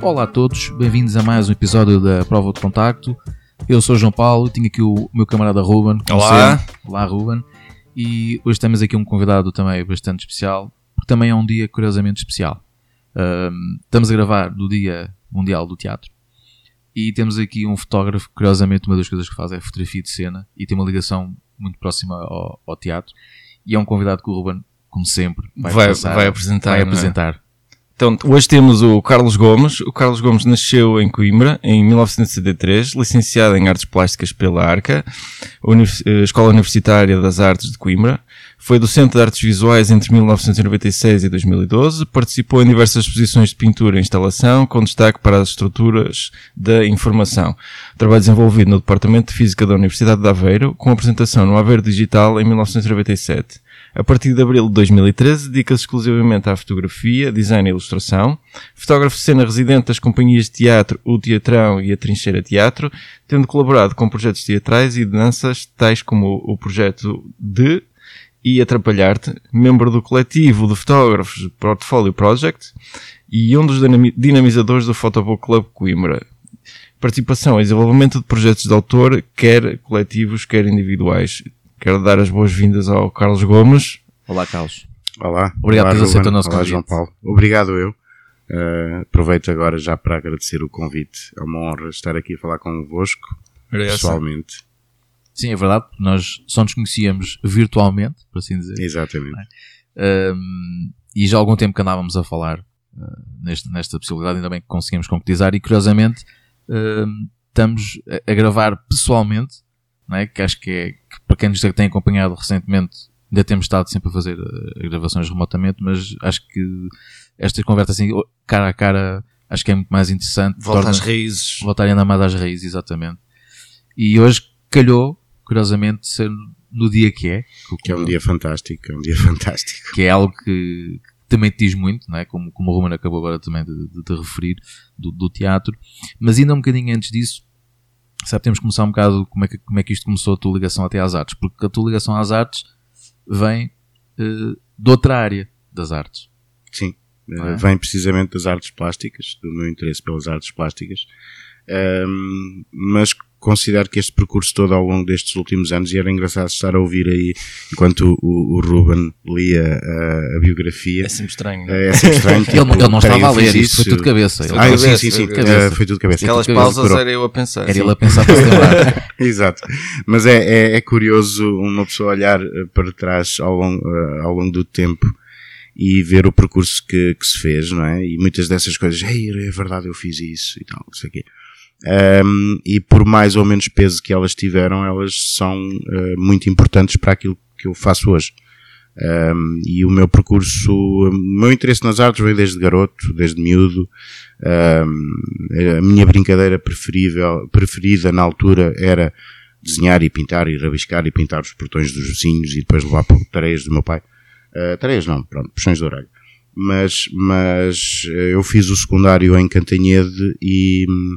Olá a todos, bem-vindos a mais um episódio da Prova de Contacto. Eu sou o João Paulo, tenho aqui o meu camarada Ruben. Olá. sempre. Olá, Ruben. E hoje temos aqui um convidado também bastante especial, porque também é um dia curiosamente especial. Ahm, estamos a gravar no Dia Mundial do Teatro e temos aqui um fotógrafo, curiosamente, uma das coisas que faz é fotografia de cena e tem uma ligação muito próxima ao, ao teatro. E é um convidado que o Ruben, como sempre, vai, Vai- vai apresentar, vai é? apresentar. Então, hoje temos o Carlos Gomes. O Carlos Gomes nasceu em Coimbra em 1973, licenciado em Artes Plásticas pela ARCA, eh, Escola Universitária das Artes de Coimbra. Foi docente de artes visuais entre 1996 e 2012. Participou em diversas exposições de pintura e instalação, com destaque para as estruturas da informação. Trabalho desenvolvido no Departamento de Física da Universidade de Aveiro, com apresentação no Aveiro Digital em 1997. A partir de abril de 2013, dedica-se exclusivamente à fotografia, design e ilustração. Fotógrafo de cena residente das companhias de teatro O Teatrão e a Trincheira Teatro, tendo colaborado com projetos teatrais e de danças, tais como o projeto de e Atrapalhar-te, membro do coletivo de fotógrafos Portfolio Project e um dos dinami- dinamizadores do Photobook Club Coimbra. Participação e desenvolvimento de projetos de autor, quer coletivos, quer individuais. Quero dar as boas-vindas ao Carlos Gomes. Olá, Carlos. Olá. Obrigado Olá, por Ruben. aceitar o nosso Olá, convite. João Paulo. Obrigado eu. Uh, aproveito agora já para agradecer o convite. É uma honra estar aqui a falar convosco, pessoalmente. Sim, é verdade. Nós só nos conhecíamos virtualmente, por assim dizer. Exatamente. Um, e já há algum tempo que andávamos a falar uh, neste, nesta possibilidade, ainda bem que conseguimos concretizar. E curiosamente, um, estamos a, a gravar pessoalmente, é? que acho que é, que para quem nos tem acompanhado recentemente, ainda temos estado sempre a fazer uh, gravações remotamente, mas acho que esta conversa assim, cara a cara, acho que é muito mais interessante. Volta torna- às raízes. voltar ainda mais às raízes, exatamente. E hoje calhou, curiosamente, ser no dia que é, Que é um dia fantástico. É um dia fantástico. que é algo que, que também te diz muito, não é? como, como o Roman acabou agora também de, de te referir, do, do teatro. Mas ainda um bocadinho antes disso, sabe, temos que começar um bocado como é, que, como é que isto começou a tua ligação até às artes, porque a tua ligação às artes vem eh, de outra área das artes. Sim. Uh, é? Vem precisamente das artes plásticas, do meu interesse pelas artes plásticas. Um, mas considero que este percurso todo ao longo destes últimos anos, e era engraçado estar a ouvir aí, enquanto o, o Ruben lia a, a biografia, É sempre estranho. não é? é, é sempre estranho. Ele, não- tipo, ele não peraí, estava a ler, isto foi isso. tudo de cabeça. Ele- Ah, Cabeça, sim, sim, sim. cabeça. Uh, foi tudo cabeça. Aquelas pausas era eu a pensar. Era sim. ele a pensar para se lembrar. Exato. Mas é, é, é curioso uma pessoa olhar eh, para trás ao longo, eh, ao longo do tempo e ver o percurso que, que se fez, não é? E muitas dessas coisas, Ei, é verdade, eu fiz isso e tal, não sei o quê. Um, e por mais ou menos peso que elas tiveram, elas são eh, muito importantes para aquilo que eu faço hoje. Um, e o meu percurso, o meu interesse nas artes veio desde garoto, desde miúdo. Um, a minha brincadeira preferível, preferida na altura era desenhar e pintar e rabiscar e pintar os portões dos vizinhos e depois levar para tareias do meu pai. Uh, tareias não, pronto, puxões de orelha. Mas, mas eh, eu fiz o secundário em Cantanhede e hum,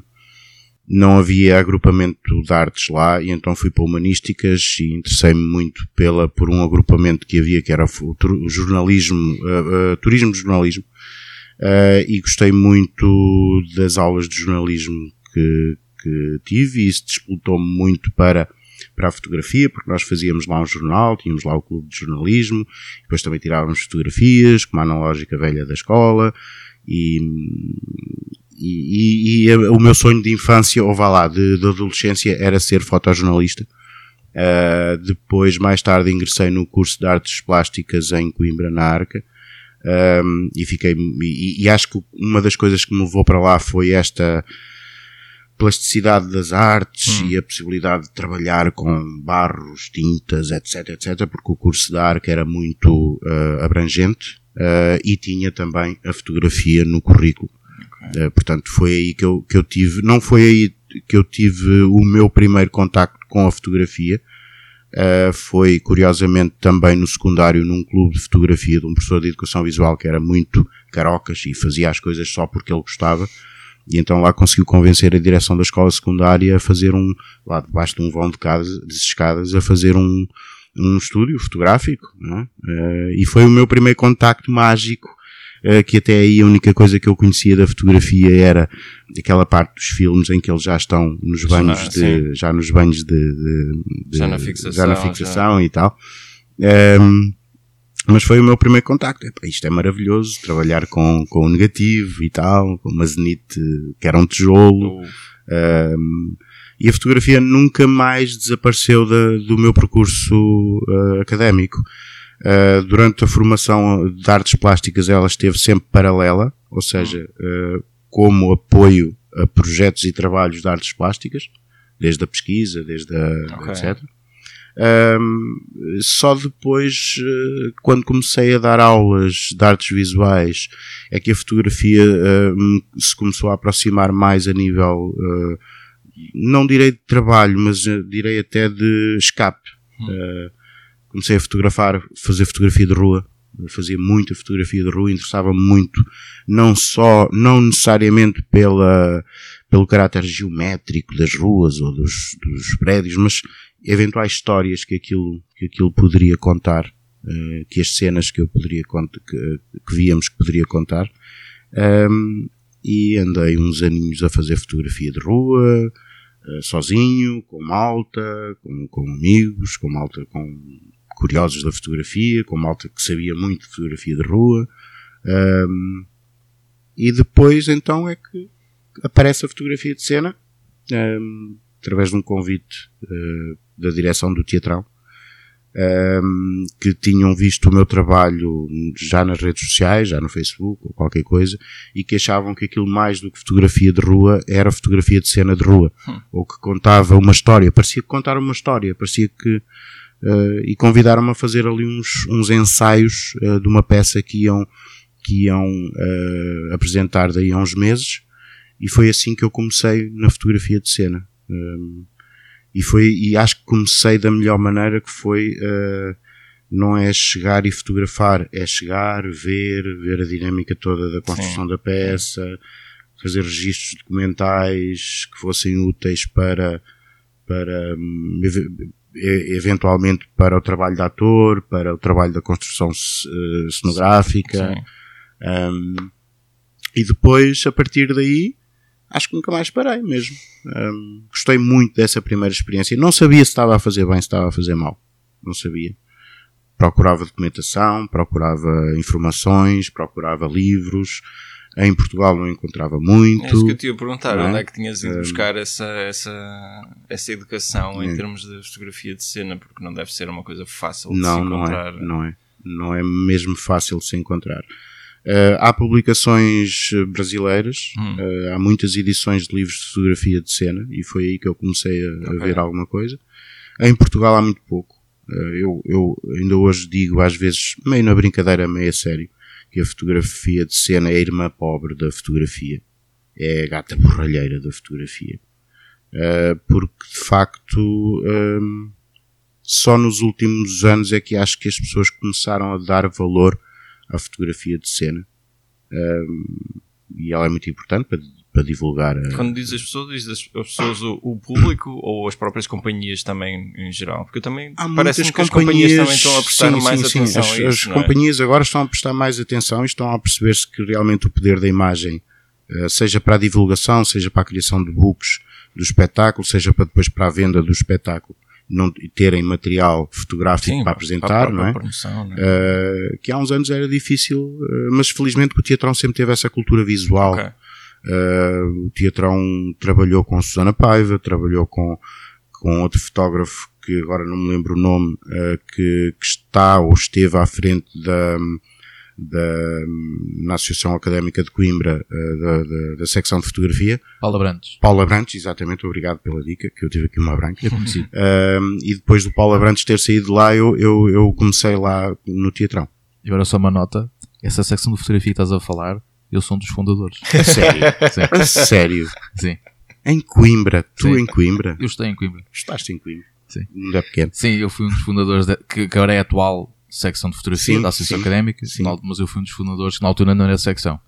não havia agrupamento de artes lá e então fui para humanísticas e interessei-me muito pela, por um agrupamento que havia que era o, jornalismo, uh, uh, turismo jornalismo Uh, e gostei muito das aulas de jornalismo que, que tive e isso disputou-me muito para, para a fotografia, porque nós fazíamos lá um jornal, tínhamos lá o clube de jornalismo, depois também tirávamos fotografias, como a analógica velha da escola, e, e, e- e o meu sonho de infância, ou vá lá, de, de adolescência, era ser fotojornalista. Uh, depois, mais tarde, ingressei no curso de artes plásticas em Coimbra, na Arca, um, e fiquei e, e acho que uma das coisas que me levou para lá foi esta plasticidade das artes e a possibilidade de trabalhar com barros, tintas, etc, etc, porque o curso da Arca era muito uh, abrangente uh, e tinha também a fotografia no currículo. Uh, portanto, foi aí que eu, que eu tive, não foi aí que eu tive o meu primeiro contacto com a fotografia, Uh, foi curiosamente também no secundário num clube de fotografia de um professor de educação visual que era muito carocas e fazia as coisas só porque ele gostava e então lá conseguiu convencer a direção da escola secundária a fazer um, lá debaixo de um vão de, casa, de escadas, a fazer um, um estúdio fotográfico, é? Uh, e foi o meu primeiro contacto mágico que até aí a única coisa que eu conhecia da fotografia era aquela parte dos filmes em que eles já estão nos banhos de, já nos banhos de, de- de- Já na fixação, já na fixação e tal. Um, mas foi o meu primeiro contacto. Epá, isto é maravilhoso, trabalhar com, com o negativo e tal, com uma zenite que era um tijolo. Um, e a fotografia nunca mais desapareceu da- do meu percurso uh, académico. Uh, durante a formação de artes plásticas ela esteve sempre paralela, ou seja, uh, como apoio a projetos e trabalhos de artes plásticas, desde a pesquisa, desde a, Ok. etc. Um, só depois, uh, quando comecei a dar aulas de artes visuais, é que a fotografia me- se começou a aproximar mais a nível, uh, não direi de trabalho, mas direi até de escape. Uh, comecei a fotografar, fazer fotografia de rua. Eu fazia muita fotografia de rua, interessava-me muito, não só, não necessariamente pela, pelo caráter geométrico das ruas ou dos, dos prédios, mas eventuais histórias que aquilo, que aquilo poderia contar, eh, que as cenas que eu poderia que, que víamos que poderia contar. Ahm, e andei uns aninhos a fazer fotografia de rua, eh, sozinho, com malta, com, com amigos, com malta com curiosos da fotografia, com malta que sabia muito de fotografia de rua. Ahm, e depois então é que aparece a fotografia de cena, ahm, através de um convite eh, da direção do Teatral, ahm, que tinham visto o meu trabalho já nas redes sociais, já no Facebook ou qualquer coisa, e que achavam que aquilo mais do que fotografia de rua era fotografia de cena de rua, ou que contava uma história, parecia que contar uma história, parecia que eh, e convidaram-me a fazer ali uns, uns ensaios eh, de uma peça que iam, que iam eh, apresentar daí a uns meses e foi assim que eu comecei na fotografia de cena. Um, e foi, e acho que comecei da melhor maneira que foi, não é chegar e fotografar, é chegar, ver, ver a dinâmica toda da construção da peça, fazer registros documentais que fossem úteis para, para, hum, eventualmente para o trabalho de ator, para o trabalho da construção eh, cenográfica. Sim. Um, e depois, a partir daí, acho que nunca mais parei mesmo. Um, gostei muito dessa primeira experiência. Não sabia se estava a fazer bem, se estava a fazer mal. Não sabia. Procurava documentação, procurava informações, procurava livros. Em Portugal não encontrava muito. É isso que eu te ia perguntar, não é? onde é que tinhas ido buscar essa, essa, essa educação em É. termos de fotografia de cena, porque não deve ser uma coisa fácil de Não, se não encontrar. é, não é. Não é mesmo fácil de se encontrar. Eh, há publicações eh, brasileiras, Hum. eh, há muitas edições de livros de fotografia de cena e foi aí que eu comecei a, a Ok. ver alguma coisa. Em Portugal há muito pouco. Eh, eu, eu ainda hoje digo, às vezes, meio na brincadeira, meio a sério, que a fotografia de cena é a irmã pobre da fotografia. É a gata borralheira da fotografia. Eh, porque, de facto, ehm, só nos últimos anos é que acho que as pessoas começaram a dar valor à fotografia de cena. Um, e ela é muito importante para, para divulgar. a- Quando dizes as pessoas, dizes as as pessoas o, o público ou as próprias companhias também em geral? Porque eu também Há parece que as companhias também estão a prestar sim, mais sim, sim. atenção As, a as isso. não é? companhias agora estão a prestar mais atenção e estão a perceber-se que realmente o poder da imagem, eh, seja para a divulgação, seja para a criação de books do espetáculo, seja para depois para a venda do espetáculo, não e terem material fotográfico Sim, para apresentar, não é? promoção, não é? Uh, que há uns anos era difícil, uh, mas felizmente o Teatrão sempre teve essa cultura visual. Ok. Uh, o Teatrão trabalhou com Susana Paiva, trabalhou com, com outro fotógrafo que agora não me lembro o nome, uh, que, que está ou esteve à frente da, da, na Associação Académica de Coimbra, uh, da, da, da secção de fotografia. Paula Brantes. Paula Brantes, exatamente, obrigado pela dica, que eu tive aqui uma branca. E depois do Paula Brantes ter saído de lá, eu, eu, eu comecei lá no Teatrão. E agora só uma nota. Essa secção de fotografia que estás a falar, eu sou um dos fundadores. A sério? Sim. Sério? Sim. Em Coimbra? Tu Sim. em Coimbra? Eu estou em Coimbra. Estás em Coimbra? Sim. É pequeno. Sim, eu fui um dos fundadores, da, que, que agora é a atual secção de fotografia Sim, da Associação sim, Académica, sim. mas eu fui um dos fundadores que na altura não era secção.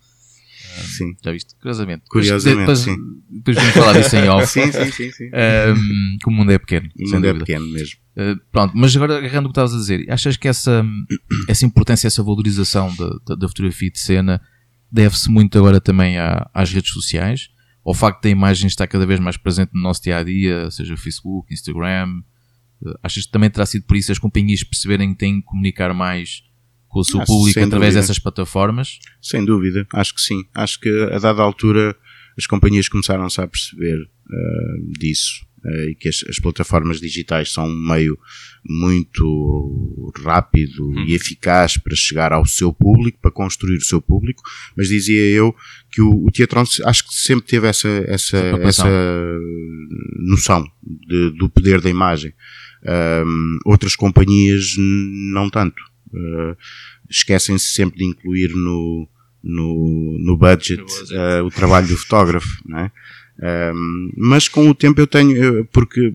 Sim. Já viste? Curiosamente. Curiosamente, depois, sim. Depois vamos falar disso em off. Sim, sim, sim. sim. Que o mundo é pequeno. O mundo é pequeno mesmo. Uh, pronto, mas agora agarrando o que estavas a dizer, achas que essa, essa importância, essa valorização da, da, da fotografia de cena deve-se muito agora também à, às redes sociais, ao facto da imagem estar cada vez mais presente no nosso dia a dia, seja Facebook, Instagram. Uh, achas que também terá sido por isso as companhias perceberem que têm que comunicar mais com o seu Ah, público através dúvida. dessas plataformas? Sem dúvida, acho que sim. Acho que a dada altura as companhias começaram-se a perceber ah, disso e que as, as plataformas digitais são um meio muito rápido e eficaz para chegar ao seu público, para construir o seu público, mas dizia eu que o, o Teatron acho que sempre teve essa, essa, essa noção de- do poder da imagem. Outras companhias não tanto. Ah, esquecem-se sempre de incluir no, no, no budget, ah, o trabalho do fotógrafo, não é? Mas com o tempo eu tenho, porque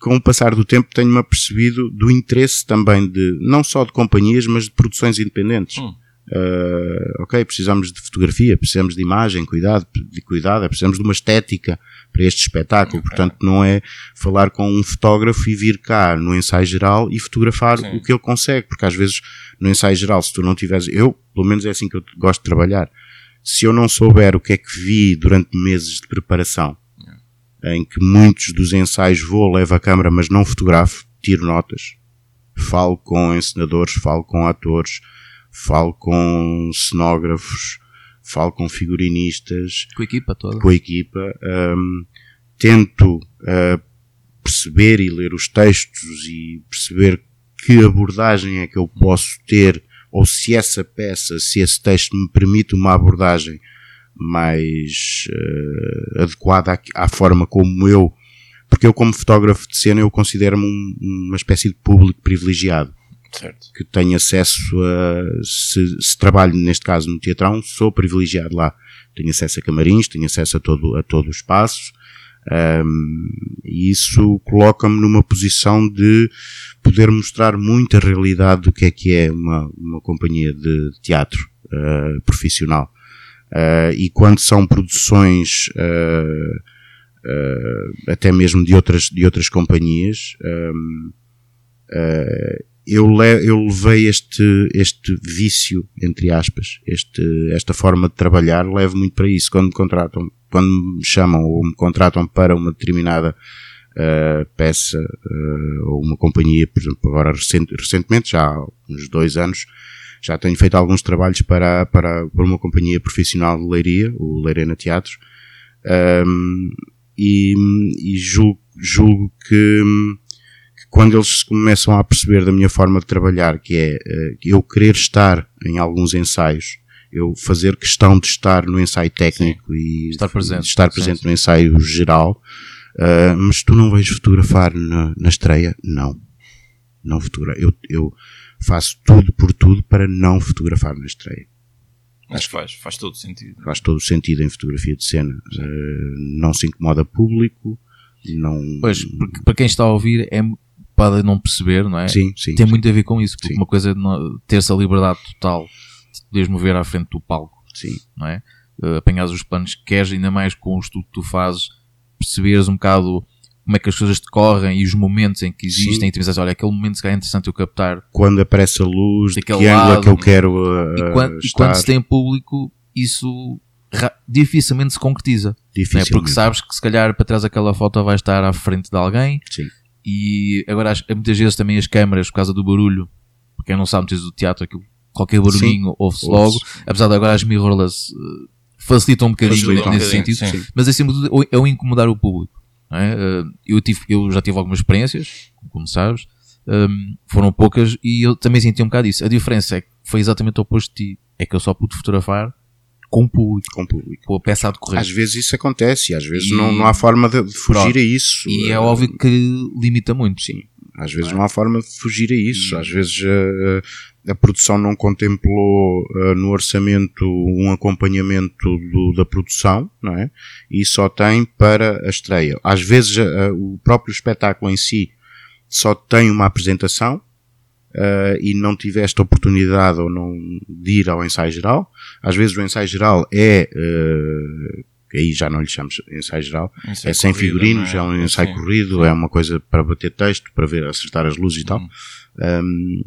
com o passar do tempo tenho-me apercebido do interesse também de, não só de companhias, mas de produções independentes. Hum. Ah, ok, precisamos de fotografia, precisamos de imagem, cuidado, de cuidado, precisamos de uma estética para este espetáculo. Portanto, não é falar com um fotógrafo e vir cá no ensaio geral e fotografar Sim. o que ele consegue, porque às vezes no ensaio geral, se tu não tiveres, eu, pelo menos é assim que eu gosto de trabalhar. Se eu não souber o que é que vi durante meses de preparação, em que muitos dos ensaios vou, levo a câmera, mas não fotografo, tiro notas, falo com encenadores, falo com atores, falo com cenógrafos, falo com figurinistas, Com a equipa toda? com a equipa, hum, tento ah, perceber e ler os textos e perceber que abordagem é que eu posso ter, ou se essa peça, se esse texto me permite uma abordagem mais ah, adequada à, à forma como eu, porque eu como fotógrafo de cena eu considero-me um- uma espécie de público privilegiado Certo. que tenho acesso a, se, se trabalho neste caso no teatrão, sou privilegiado lá. Tenho acesso a camarins, tenho acesso a todo, a todo o espaço, ahm, e isso coloca-me numa posição de poder mostrar muita realidade do que é que é uma, uma companhia de teatro ah, profissional. Ah, e quando são produções ah, até mesmo de outras, de outras companhias, ah, eu, le- eu levei este, este vício, entre aspas, este, esta forma de trabalhar, levo muito para isso. Quando me contratam, quando me chamam ou me contratam para uma determinada ah, peça ah, ou uma companhia, por exemplo, agora recent- recentemente, já há uns dois anos, já tenho feito alguns trabalhos para, para, para uma companhia profissional de leiria, o Leirena Teatro, Ahm, e, e julgo, julgo que, que quando eles começam a perceber da minha forma de trabalhar, que é eh, eu querer estar em alguns ensaios, eu fazer questão de estar no ensaio técnico e Estar presente. de estar Sim, presente sim. no ensaio geral, ah, mas tu não vais fotografar na, na estreia? Não. Não fotografo. Eu, eu faço tudo por tudo para não fotografar na estreia. Acho que faz, faz todo sentido. Faz todo o sentido em fotografia de cena. Ah, não se incomoda público, não. Pois, porque para quem está a ouvir, é, pode não perceber, não é? Sim, sim. Tem muito a ver com isso, porque Sim. uma coisa é não- ter-se a liberdade total de poderes mover à frente do palco, Sim. não é? Uh, apanhares os planos que queres, ainda mais com o estudo que tu fazes, perceberes um bocado como é que as coisas decorrem e os momentos em que existem, Sim. e tu pensas, olha, aquele momento se calhar é interessante eu captar. Quando aparece a luz, de que ângulo é lado, que eu quero ah, e, quando, e quando se tem público, isso dificilmente se concretiza. É? Dificilmente. Porque sabes que se calhar para trás daquela foto vai estar à frente de alguém Sim. e agora as- muitas vezes também as câmaras, por causa do barulho, porque quem não sabe muitas vezes do teatro, aquilo, qualquer barulhinho ouve-se logo, apesar de agora as mirrorless eh, facilitam um bocadinho Facilitam um nesse bocadinho, sentido, sim. mas acima de tudo é o incomodar o público. não é? Eh, eu, tive, eu já tive algumas experiências, como sabes, ehm, foram poucas e eu também senti um bocado isso. A diferença é que foi exatamente o oposto de ti, é que eu só pude fotografar com o público, Com o público. com a peça a decorrer. Às vezes isso acontece, às vezes E- não, não há forma de, fugir Pronto. a isso. E é óbvio que limita muito. Sim. Às vezes não há forma de fugir a isso. E- Às vezes eh, a produção não contemplou eh, no orçamento um acompanhamento do- da produção, não é? E só tem para a estreia. Às vezes eh, o próprio espetáculo em si só tem uma apresentação eh, e não tiveste a oportunidade ou não de ir ao ensaio geral. Às vezes o ensaio geral é aí já não lhe chamamos ensaio geral, Ensaio é sem corrido, figurinos, não é um ensaio Sim. corrido, é uma coisa para bater texto, para ver, acertar as luzes e tal. Hum. Um,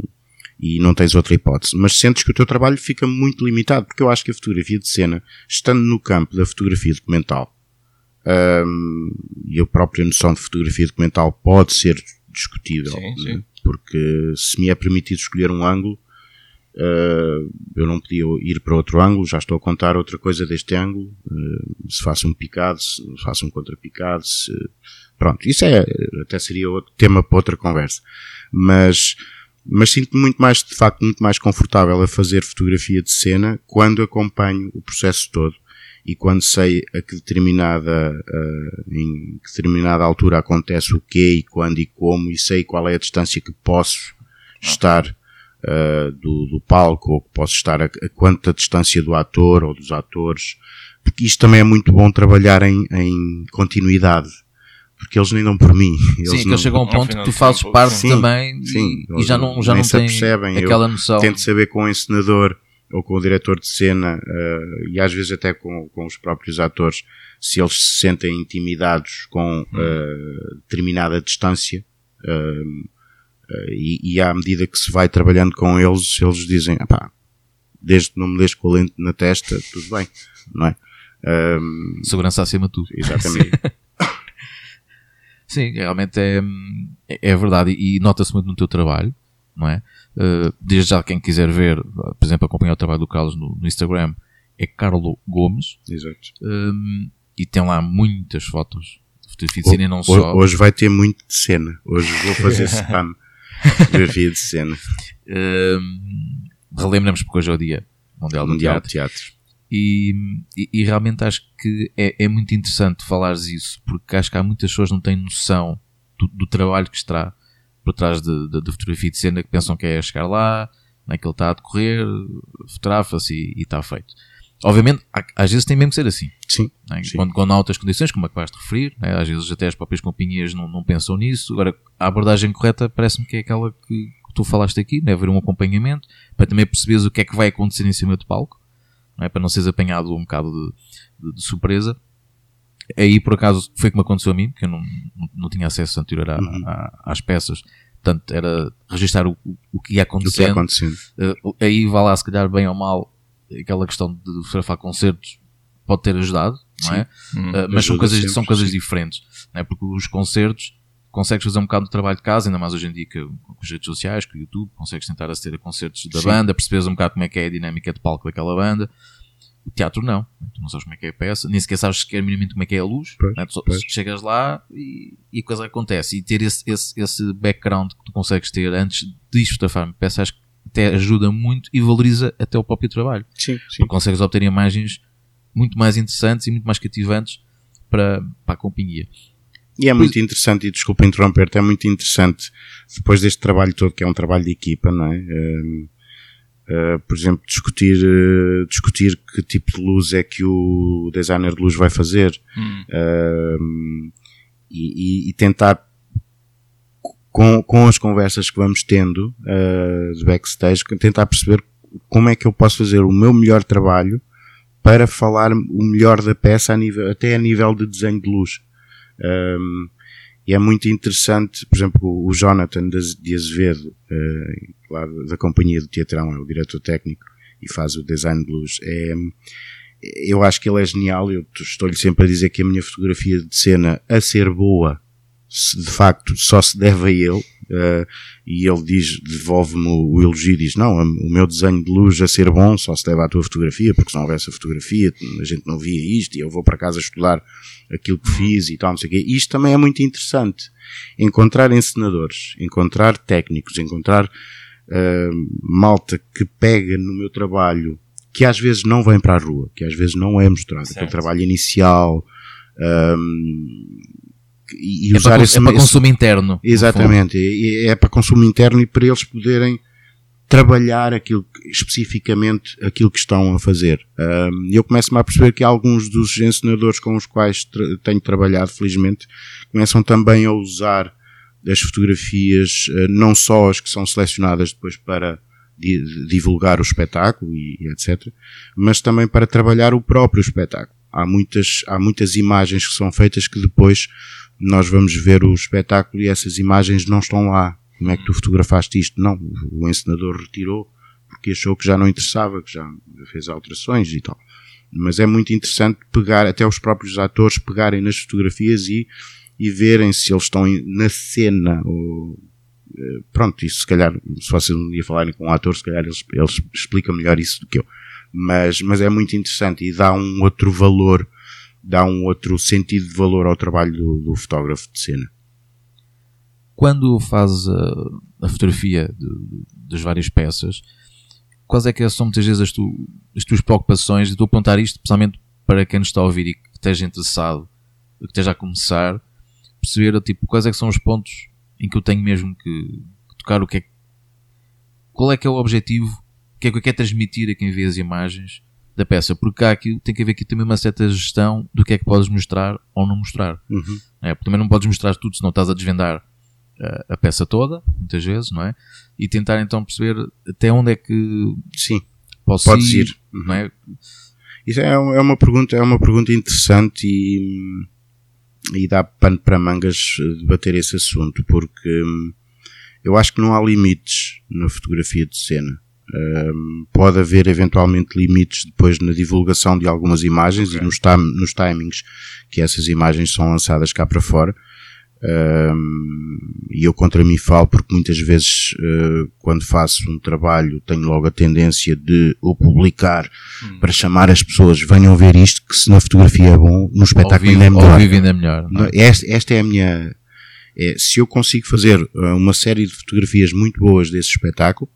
e não tens outra hipótese. Mas sentes que o teu trabalho fica muito limitado, porque eu acho que a fotografia de cena, estando no campo da fotografia documental, um, e a própria noção de fotografia documental pode ser discutível, Sim, sim. porque se me é permitido escolher um ângulo, uh, eu não podia ir para outro ângulo, já estou a contar outra coisa deste ângulo, uh, se faço um picado, se faço um contrapicado, se... pronto, isso é, até seria outro tema para outra conversa, mas, mas sinto-me muito mais, de facto, muito mais confortável a fazer fotografia de cena quando acompanho o processo todo e quando sei a que determinada, uh, em que determinada altura acontece o quê e quando e como e sei qual é a distância que posso estar uh, do, do palco ou que posso estar a, a quanta distância do ator ou dos atores, porque isto também é muito bom trabalhar em, em continuidade. Porque eles nem dão por mim. Eles Sim, que não, eles chegam a um ponto que tu fazes parte sim. também Sim, e, e já não, já não se tem apercebem. Eu aquela noção. tento saber com o encenador ou com o diretor de cena uh, e às vezes até com, com os próprios atores se eles se sentem intimidados com uh, determinada distância uh, uh, e, e à medida que se vai trabalhando com eles eles dizem pá, desde que não me deixes com a lente na testa tudo bem não é? Um, Segurança acima de tudo. exatamente Sim, realmente é, é verdade. E nota-se muito no teu trabalho, não é? Uh, desde já quem quiser ver, por exemplo, acompanhar o trabalho do Carlos no, no Instagram, é Carlo Gomes. Exato. Um, e tem lá muitas fotos de fotografia de cena e não só. hoje vai ter muito de cena. Hoje vou fazer spam. Fotografia de cena. Um, relembramos porque hoje é o dia Mundial do mundial Teatro. de teatro e, e, e realmente acho que é, é muito interessante falares isso porque acho que há muitas pessoas que não têm noção do, do trabalho que está por trás de fotografia de cena que pensam que é chegar lá, não é que ele está a decorrer, fotografa-se e, e está feito. Obviamente, às vezes tem mesmo que ser assim. sim não é? Sim. Quando, quando há outras condições, como acabaste de referir, não é? às vezes até as próprias companhias não, não pensam nisso. Agora, a abordagem correta parece-me que é aquela que, que tu falaste aqui, não é? haver um acompanhamento, para também perceberes o que é que vai acontecer em cima do palco, não é? para não seres apanhado um bocado de, de- de surpresa. Aí, por acaso, foi como aconteceu a mim, que eu não, não, tinha acesso anterior à- Uhum. à- às peças. Portanto, era registrar o, o- que ia acontecendo. acontecendo Uh, aí vai lá, se calhar, bem ou mal, aquela questão de fotografar concertos pode ter ajudado, não é? Hum. Uh, mas são coisas, sempre, são coisas sim. diferentes, não é? Porque os concertos consegues fazer um bocado do trabalho de casa, ainda mais hoje em dia que, com as redes sociais, com o YouTube, consegues tentar aceder a concertos da Sim. banda, percebes um bocado como é que é a dinâmica de palco daquela banda. O teatro não, tu não sabes como é que é a peça, nem sequer sabes sequer minimamente como é que é a luz, Pois, não é? Tu pois. chegas lá e, e a coisa acontece. E ter esse, esse, esse background que tu consegues ter antes de fotografar uma peça, acho que até ajuda muito e valoriza até o próprio trabalho. sim, sim. Porque consegues obter imagens muito mais interessantes e muito mais cativantes para, para a companhia. E é muito interessante, e desculpa interromper-te, é muito interessante, depois deste trabalho todo, que é um trabalho de equipa, não é? Um, uh, por exemplo, discutir, uh, discutir que tipo de luz é que o designer de luz vai fazer Hum. um, e, e- tentar com, com as conversas que vamos tendo uh, de backstage, tentar perceber como é que eu posso fazer o meu melhor trabalho para falar o melhor da peça a nível, até a nível de desenho de luz. Um, e é muito interessante, por exemplo, o Jonathan de Azevedo, uh, lá da companhia do Teatrão, é o diretor técnico e faz o design de luz. É, eu acho que ele é genial. Eu estou-lhe sempre a dizer que a minha fotografia de cena, a ser boa, de facto só se deve a ele. Uh, e ele diz, devolve-me o, o elogio e diz: Não, o meu desenho de luz a ser bom só se deve à tua fotografia, porque se não houvesse a fotografia, a gente não via isto. E eu vou para casa estudar aquilo que fiz e tal, não sei o quê. Isto também é muito interessante. Encontrar encenadores, encontrar técnicos, encontrar uh, malta que pega no meu trabalho que às vezes não vem para a rua, que às vezes não é mostrado, aquele Certo. trabalho inicial um, e, e É usar para, esse, é para esse- consumo interno. no fundo. Exatamente, e é para consumo interno e para eles poderem trabalhar aquilo especificamente aquilo que estão a fazer. Um, eu começo-me a perceber que alguns dos encenadores com os quais tra- tenho trabalhado, felizmente, começam também a usar as fotografias, eh, não só as que são selecionadas depois para di- divulgar o espetáculo e, e etc, mas também para trabalhar o próprio espetáculo. Há muitas, há muitas imagens que são feitas que depois nós vamos ver o espetáculo e essas imagens não estão lá. como é que tu fotografaste isto? Não, o encenador retirou porque achou que já não interessava, que já fez alterações e tal. Mas é muito interessante pegar, até os próprios atores pegarem nas fotografias e, e verem se eles estão na cena ou, eh, pronto, isso se calhar, se vocês um dia falarem com um ator, se calhar eles, eles explicam melhor isso do que eu. Mas, mas é muito interessante e dá um outro valor, dá um outro sentido de valor ao trabalho do, do fotógrafo de cena. Quando fazes a, a fotografia de, das várias peças, quais é que são muitas vezes as, tu, as tuas preocupações? Estou a apontar isto, especialmente para quem nos está a ouvir e que esteja interessado, que esteja a começar, perceber tipo, quais é que são os pontos em que eu tenho mesmo que, tocar o que é qual é que é o objetivo, o que é que eu quero transmitir a quem vê as imagens da peça, porque há aqui, tem que haver aqui também uma certa gestão do que é que podes mostrar ou não mostrar. Uhum. É, porque também não podes mostrar tudo se não estás a desvendar uh, a peça toda, muitas vezes, não é? E tentar então perceber até onde é que Sim, posso podes ir, ir. não é? Isso é, é uma pergunta, é uma pergunta interessante e, e dá pano para mangas eh, debater esse assunto, porque hum, eu acho que não há limites na fotografia de cena. Hum, pode haver eventualmente limites depois na divulgação de algumas imagens Ok. e nos, tam- nos timings que essas imagens são lançadas cá para fora. Hum, e eu contra mim falo porque muitas vezes eh, quando faço um trabalho tenho logo a tendência de o publicar para chamar as pessoas venham ver isto que se na fotografia é bom no espetáculo vivo, ainda é melhor. ao vivo ainda é melhor. é? Esta, esta é a minha. é, se eu consigo fazer uh, uma série de fotografias muito boas desse espetáculo,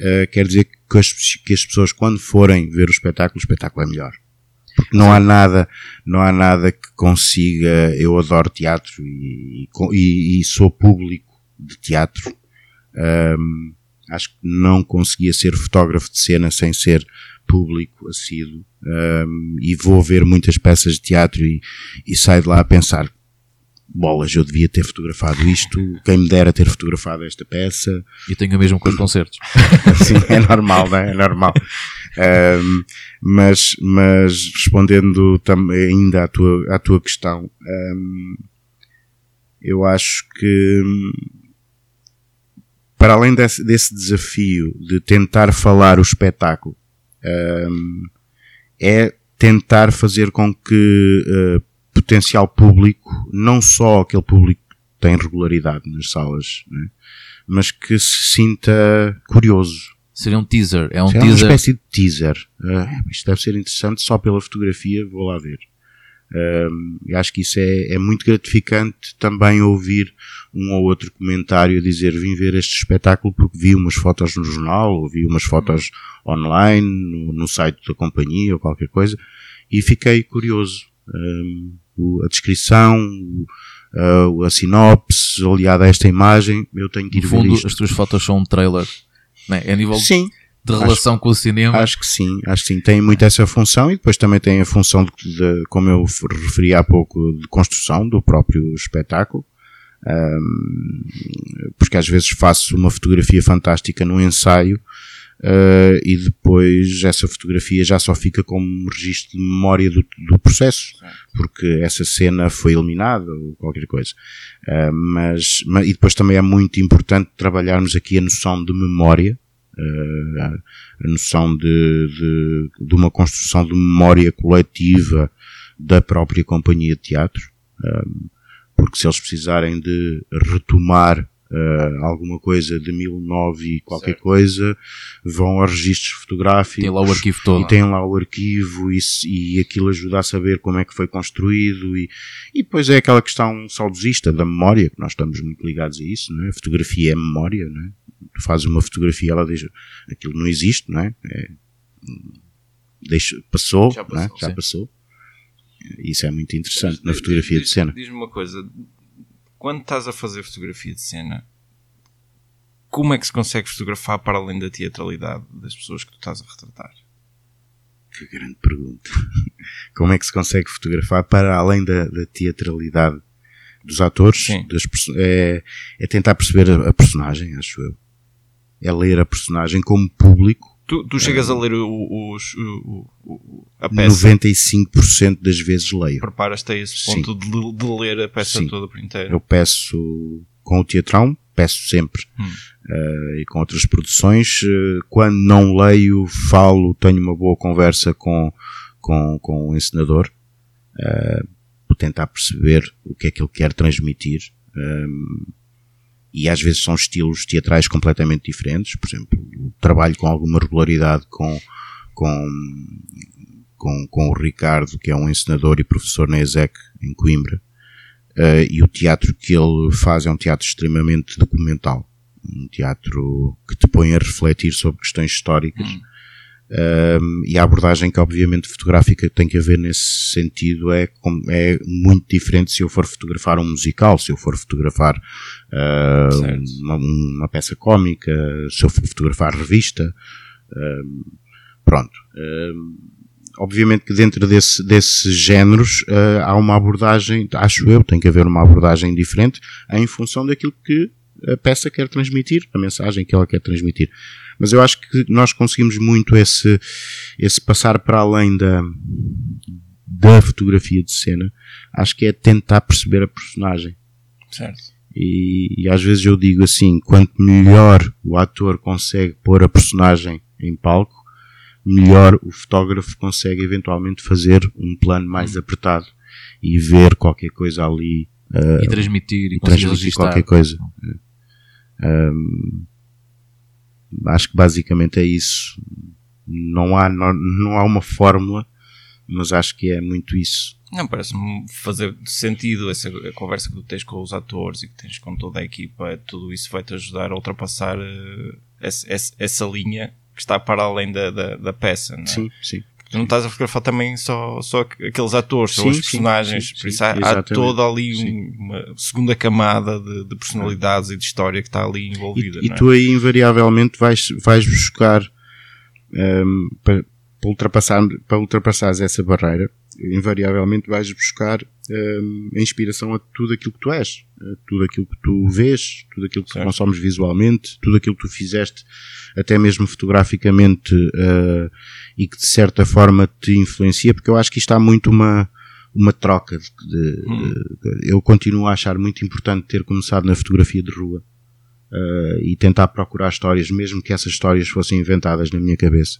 uh, quer dizer que as, que as pessoas, quando forem ver o espetáculo, o espetáculo é melhor. Porque não há nada, não há nada que consiga. Eu adoro teatro e, e, e sou público de teatro. Um, acho que não conseguia ser fotógrafo de cena sem ser público assíduo. Um, e vou ver muitas peças de teatro e, e saio de lá a pensar bolas, eu devia ter fotografado isto, quem me dera ter fotografado esta peça. E tenho o mesmo com os concertos. Sim, é normal, não é? É normal. Um, mas, mas respondendo tam- ainda à tua, à tua questão, um, eu acho que para além desse, desse desafio de tentar falar o espetáculo, um, é tentar fazer com que uh, potencial público, não só aquele público que tem regularidade nas salas, né, mas que se sinta curioso. Seria um teaser. É um uma teaser. espécie de teaser. Ah, isto deve ser interessante só pela fotografia, vou lá ver. E acho que isso é, é muito gratificante também ouvir um ou outro comentário a dizer vim ver este espetáculo porque vi umas fotos no jornal ou vi umas fotos online no, no site da companhia ou qualquer coisa e fiquei curioso. Um, a descrição, a, a sinopse aliada a esta imagem, eu tenho que ir No ver fundo, isto. as tuas fotos são um trailer. Não é? É a nível Sim, de relação com o cinema. Acho que sim, acho que sim. Tem muito essa função e depois também tem a função de, de- como eu referi há pouco, de construção do próprio espetáculo. Ahm, porque às vezes faço uma fotografia fantástica num ensaio ah, e depois essa fotografia já só fica como um registro de memória do, do processo, porque essa cena foi eliminada ou qualquer coisa. Ah, mas, mas- e depois também é muito importante trabalharmos aqui a noção de memória, ah, a noção de, de, de uma construção de memória coletiva da própria companhia de teatro, porque se eles precisarem de retomar uh, alguma coisa de 1009 e qualquer Certo. coisa, vão aos registros fotográficos Tem lá o arquivo todo. e tem lá o arquivo e, e aquilo ajuda a saber como é que foi construído e, e depois é aquela questão saudosista da memória, que nós estamos muito ligados a isso, não é? A fotografia é memória, não é? Tu fazes uma fotografia, ela diz, aquilo não existe, não é? É, deixa, passou, Já não é? passou, Já sim. passou. Isso é muito interessante Mas na fotografia diz- de cena. Diz-me uma coisa: quando estás a fazer fotografia de cena, como é que se consegue fotografar para além da teatralidade das pessoas que tu estás a retratar? Que grande pergunta. Como é que se consegue fotografar para além da, da teatralidade dos atores? Das é, é tentar perceber a, a personagem, acho eu. É ler a personagem como público. Tu, tu chegas a ler o, o- os- a peça, 95% das vezes leio. preparas-te a esse ponto de, de ler a peça Sim. toda por inteiro. Eu peço com o teatrão, peço sempre. Uh, e com outras produções. Uh, quando não leio, falo, tenho uma boa conversa com, com, com o encenador, uh, tentar perceber o que é que ele quer transmitir. Um, e às vezes são estilos teatrais completamente diferentes. Por exemplo, trabalho com alguma regularidade com, com, com, com o Ricardo, que é um encenador e professor na ESEC, em Coimbra. Uh, e o teatro que ele faz é um teatro extremamente documental um teatro que te põe a refletir sobre questões históricas. Hum. Um, e a abordagem que obviamente fotográfica tem que haver nesse sentido é, é muito diferente se eu for fotografar um musical, se eu for fotografar uh, uma, uma, peça cómica, se eu for fotografar revista. Um, pronto. Um, obviamente que dentro desse, desses géneros uh, há uma abordagem, acho eu, tem que haver uma abordagem diferente em função daquilo que a peça quer transmitir, a mensagem que ela quer transmitir. Mas eu acho que nós conseguimos muito esse, esse passar para além da, da fotografia de cena. Acho que é tentar perceber a personagem. Certo. E, e às vezes eu digo assim, quanto melhor o ator consegue pôr a personagem em palco, melhor o fotógrafo consegue eventualmente fazer um plano mais apertado e ver qualquer coisa ali. Uh, e transmitir e, e transmitir qualquer coisa. Um, acho que basicamente é isso. Não há, não, não há uma fórmula, mas acho que é muito isso. Não, parece-me fazer sentido essa conversa que tu tens com os atores e que tens com toda a equipa. Tudo isso vai-te ajudar a ultrapassar essa, essa, essa, linha que está para além da, da, da peça, não é? Sim, sim. Tu não estás a fotografar também só, só aqueles atores, são os personagens, sim, sim, por isso há, há toda ali uma segunda camada de, de, personalidades e de história que está ali envolvida. E, e é? tu aí invariavelmente vais, vais buscar um, para, para, ultrapassar, para ultrapassares essa barreira, invariavelmente vais buscar um, a inspiração a tudo aquilo que tu és, tudo aquilo que tu vês, tudo aquilo que certo. consomes visualmente, tudo aquilo que tu fizeste, até mesmo fotograficamente, uh, e que de certa forma te influencia, porque eu acho que isto há muito uma, uma troca de, de, hum. de, eu continuo a achar muito importante ter começado na fotografia de rua uh, e tentar procurar histórias, mesmo que essas histórias fossem inventadas na minha cabeça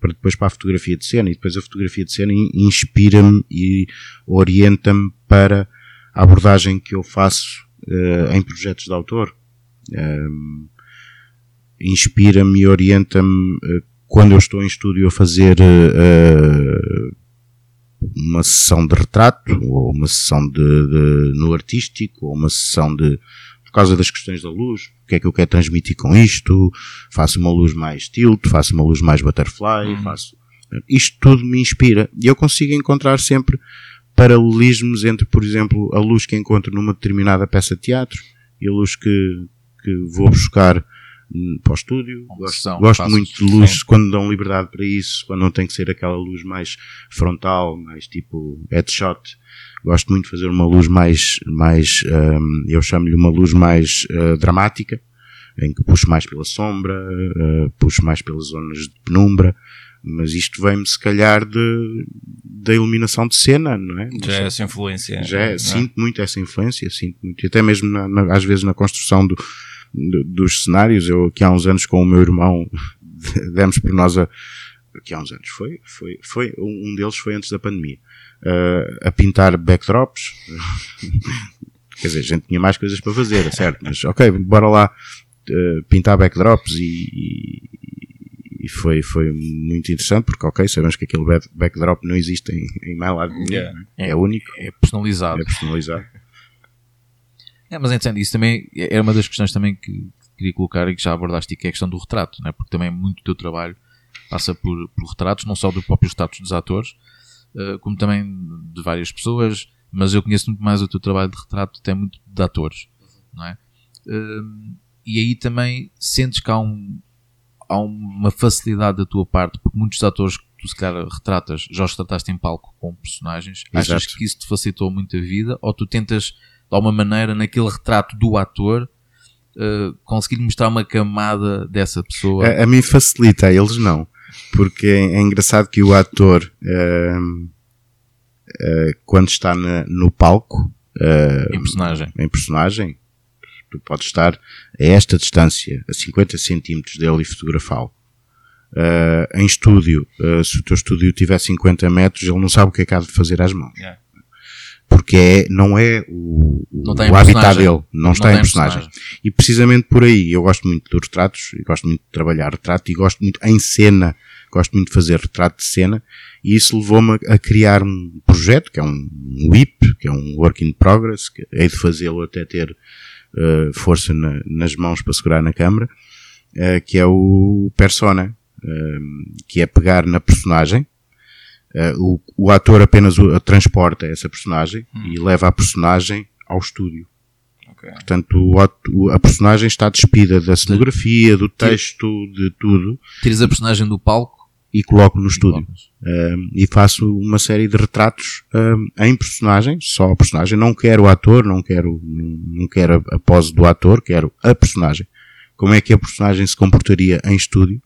para depois para a fotografia de cena e depois a fotografia de cena inspira-me e orienta-me para a abordagem que eu faço uh, em projetos de autor. Um, inspira-me e orienta-me uh, quando eu estou em estúdio a fazer uh, uma sessão de retrato, ou uma sessão de, de, no artístico, ou uma sessão de por causa das questões da luz, o que é que eu quero transmitir com isto, faço uma luz mais tilt, faço uma luz mais butterfly, uhum. faço. Isto tudo me inspira. E eu consigo encontrar sempre paralelismos entre, por exemplo, a luz que encontro numa determinada peça de teatro e a luz que, que vou buscar para o estúdio. Gosto, gosto muito de luz quando dão liberdade para isso, quando não tem que ser aquela luz mais frontal, mais tipo headshot. Gosto muito de fazer uma luz mais, mais um, eu chamo-lhe uma luz mais uh, dramática, em que puxo mais pela sombra, uh, puxo mais pelas zonas de penumbra, mas isto vem-me se calhar de, da iluminação de cena, não é? Já é essa influência. Já é, é? sinto muito essa influência, sinto muito, até mesmo na, na, às vezes na construção do, do, dos cenários, eu aqui há uns anos com o meu irmão demos por nós a, aqui há uns anos, foi, foi, foi, um deles foi antes da pandemia, uh, a pintar backdrops. Quer dizer, a gente tinha mais coisas para fazer, é certo? Mas ok, bora lá uh, pintar backdrops e, e, e, foi, foi muito interessante porque ok, sabemos que aquele backdrop não existe em, em mais lado nenhum, yeah. é, é único. É personalizado. É personalizado. É, mas entendo, isso também é uma das questões também que queria colocar e que já abordaste, que é a questão do retrato, né? porque também muito do teu trabalho passa por, por retratos, não só do próprio status dos atores, como também de várias pessoas, mas eu conheço muito mais o teu trabalho de retrato, até muito de atores, não é? Uh, e aí também sentes que há, um, há uma facilidade da tua parte, porque muitos atores que tu se calhar retratas, já os retrataste em palco com personagens, Exato. achas que isso te facilitou muito a vida, ou tu tentas de alguma maneira, naquele retrato do ator, uh, conseguir mostrar uma camada dessa pessoa. A, a mim facilita, a eles não. Porque é, é engraçado que o ator, uh, uh, quando está na, no palco, em personagem, em personagem, Tu podes estar a esta distância, a 50 centímetros dele e fotografá-lo. Uh, em estúdio, uh, se o teu estúdio tiver 50 metros, ele não sabe o que é que há de fazer às mãos. Yeah. Porque é, não é o, Não o habitat personagem. dele, não, está em personagem. E precisamente por aí, eu gosto muito dos retratos, e gosto muito de trabalhar retrato, e gosto muito em cena, gosto muito de fazer retrato de cena, e isso levou-me a, a criar um projeto, que é um, WIP, que é um Work in Progress, que hei de fazê-lo até ter eh, força na- nas mãos para segurar na câmara, eh, que é o Persona, eh, que é pegar na personagem, eh, o, o ator apenas o, transporta essa personagem e leva a personagem ao estúdio. Ok. Portanto, o a personagem está despida da cenografia, do texto, de tudo, Tiras a personagem do palco e coloco no estúdio. colocas. Um, e faço uma série de retratos um, em personagem, só a personagem. Não quero o ator, não quero, não quero a, a pose do ator, quero a personagem. Como é que a personagem se comportaria em estúdio?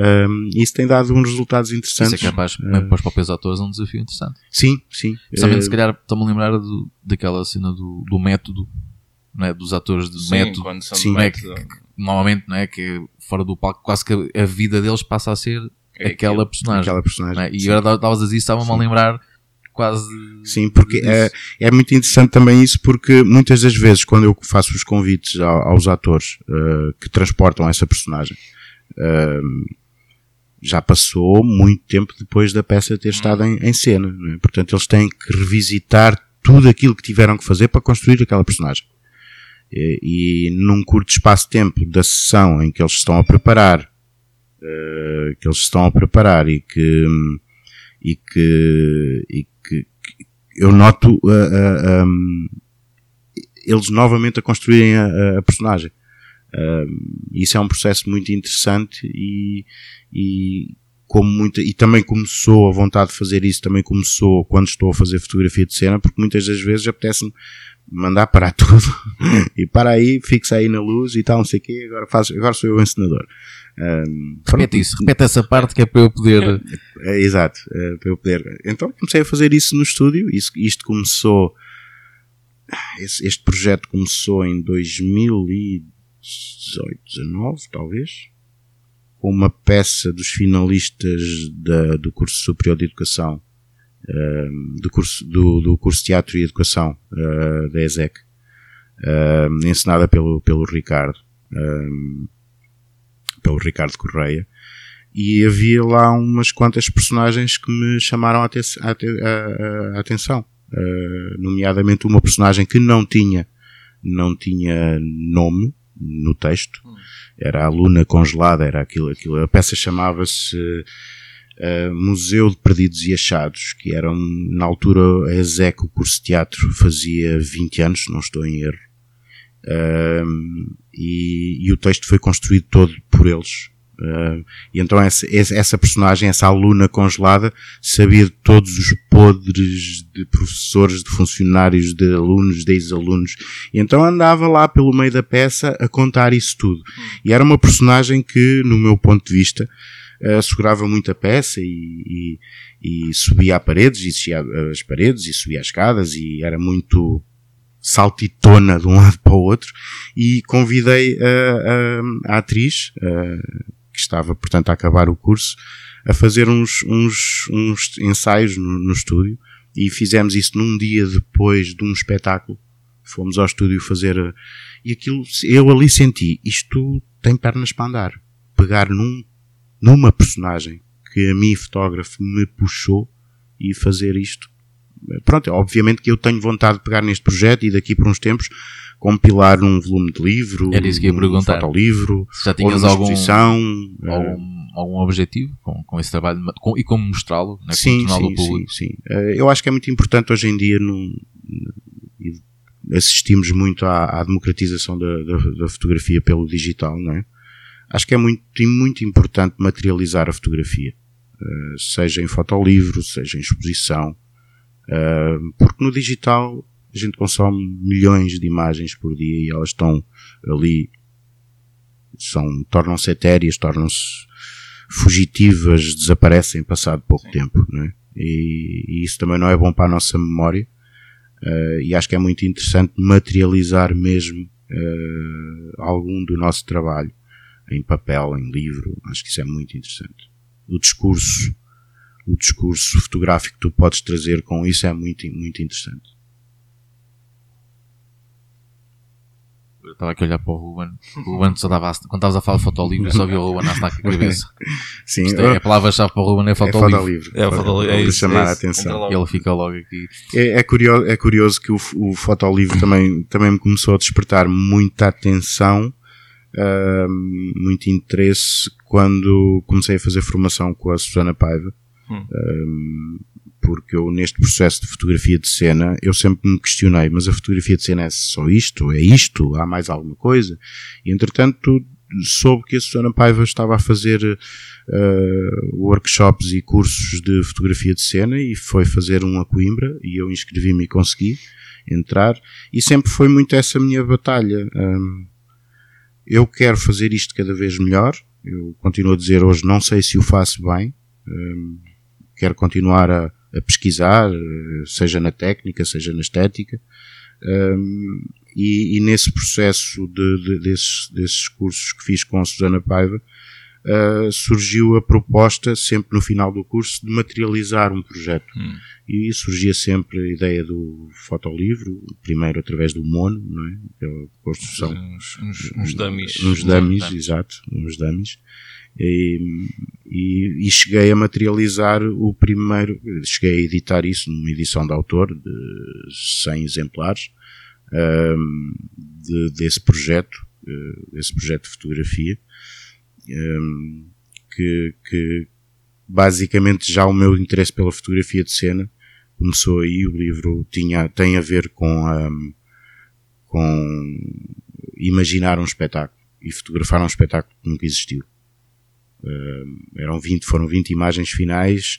Um, isso tem dado uns resultados Isso interessantes. é capaz, mesmo para os próprios atores, é um desafio interessante. Sim, sim. Principalmente, Eh, se calhar, estou-me a lembrar do, daquela cena do, do método, não é? dos atores de Sim, método. quando são Sim. de método, Normalmente, não é? Que é fora do palco, quase que a, a vida deles passa a ser É aquela personagem. aquela personagem. é? E sim. agora estavas a dizer isso, estava-me a lembrar quase. Sim, porque é, é muito interessante também isso, porque muitas das vezes, quando eu faço os convites ao- aos atores eh, que transportam essa personagem, eh, já passou muito tempo depois da peça ter estado em, em cena. é? Portanto, eles têm que revisitar tudo aquilo que tiveram que fazer para construir aquela personagem. E, e num curto espaço de tempo da sessão em que eles estão a preparar, eh, que eles estão a preparar e que, e que, e que, que eu noto uh, uh, um, eles novamente a construírem a- a personagem. Isso é um processo muito interessante e, e como muita, e também começou a vontade de fazer isso, também começou quando estou a fazer fotografia de cena, porque muitas das vezes apetece-me mandar parar tudo e para aí, fixa aí na luz e tal, não sei o quê, agora, faz, agora sou eu o encenador. Um. Repete isso, repete essa parte que é para eu poder. É, exato, é, para eu poder. Então comecei a fazer isso no estúdio. Isso, isto começou. Esse, este projeto começou em 2018, 19, talvez, com uma peça dos finalistas da- do curso superior de educação, ehm, do, curso, do, do curso teatro e educação eh, da ESEC, ehm, ensinada pelo, pelo Ricardo, pelo Ricardo Correia e havia lá umas quantas personagens que me chamaram a, a a- a atenção. Uh, nomeadamente uma personagem que não tinha, não tinha nome no texto. Era a Luna congelada, era aquilo, aquilo. A peça chamava-se uh, Museu de Perdidos e Achados, que era um, na altura a ESEC, o curso de teatro, fazia 20 anos, não estou em erro. Um, e, e o texto foi construído todo por eles. Uh, e então essa essa personagem, essa aluna congelada, sabia de todos os podres de professores, de funcionários, de alunos, de ex-alunos. Então andava lá pelo meio da peça a contar isso tudo. E era uma personagem que, no meu ponto de vista, uh, segurava muito a peça e, e, e subia a paredes, e descia as paredes, e subia as escadas, e era muito saltitona de um lado para o outro. E convidei a, a, a atriz, uh, que estava, portanto, a acabar o curso, a fazer uns, uns, uns ensaios no, no estúdio e fizemos isso num dia depois de um espetáculo. Fomos ao estúdio fazer uh, e aquilo, eu ali senti, isto tem pernas para andar. Pegar num, numa personagem que a mim, fotógrafo, me puxou e fazer isto. Pronto, obviamente que eu tenho vontade de pegar neste projeto e daqui por uns tempos compilar um volume de livro, Era isso que ia um perguntar. fotolivro, Se já tinhas algum, exposição. eh, algum, algum objetivo com, com esse trabalho com- e como mostrá-lo, né, sim, sim, sim, público. sim. Eh, eu acho que é muito importante hoje em dia no, e assistimos muito à, à democratização da, da, da fotografia pelo digital, não é? Acho que é muito, muito importante materializar a fotografia, eh, seja em fotolivro, seja em exposição, eh, porque no digital a gente consome milhões de imagens por dia e elas estão ali, são, tornam-se etéreas, tornam-se fugitivas, desaparecem passado pouco tempo, não é? E, e isso também não é bom para a nossa memória. eh, e acho que é muito interessante materializar mesmo uh, algum do nosso trabalho em papel, em livro. Acho que isso é muito interessante. O discurso, o discurso fotográfico que tu podes trazer com isso é muito, muito interessante. Eu estava aqui a olhar para o Ruben. O Ruben só dava, quando estavas a falar de fotolivro, só viu o Ruben a estar com a cabeça. Sim, Isto é, a palavra-chave para o Ruben é é fotolivro. fotolivro. É o fotolivro, é isso, chamar é a atenção. E ele fica logo aqui. É, é curioso, é curioso que o, o fotolivro também, também me começou a despertar muita atenção, ahm, muito interesse quando comecei a fazer formação com a Susana Paiva. Hum. Ahm, porque eu neste processo de fotografia de cena, eu sempre me questionei, mas a fotografia de cena é só isto? É isto? Há mais alguma coisa? E entretanto soube que a Susana Paiva estava a fazer eh, workshops e cursos de fotografia de cena e foi fazer um a Coimbra e eu inscrevi-me e consegui entrar e sempre foi muito essa minha batalha. Ahm, eu quero fazer isto cada vez melhor. Eu continuo a dizer hoje, não sei se o faço bem. Ahm, quero continuar a, a pesquisar, seja na técnica, seja na estética. Ahm, e, e nesse processo de, de- desses, desses cursos que fiz com a Susana Paiva, ah, surgiu a proposta, sempre no final do curso, de materializar um projeto. Hum. E surgia sempre a ideia do fotolivro, primeiro através do mono, não é? Aquela construção Uns, uns, uns dummies. uns dummies, exato, uns dummies. E, e, e cheguei a materializar o primeiro, cheguei a editar isso numa edição de autor de 100 exemplares ahm, de- desse projeto, eh, desse projeto de fotografia, ahm, que, que basicamente já o meu interesse pela fotografia de cena começou aí, o livro tinha, tem a ver com, ahm, com imaginar um espetáculo e fotografar um espetáculo que nunca existiu. Um, eram 20, foram 20 imagens finais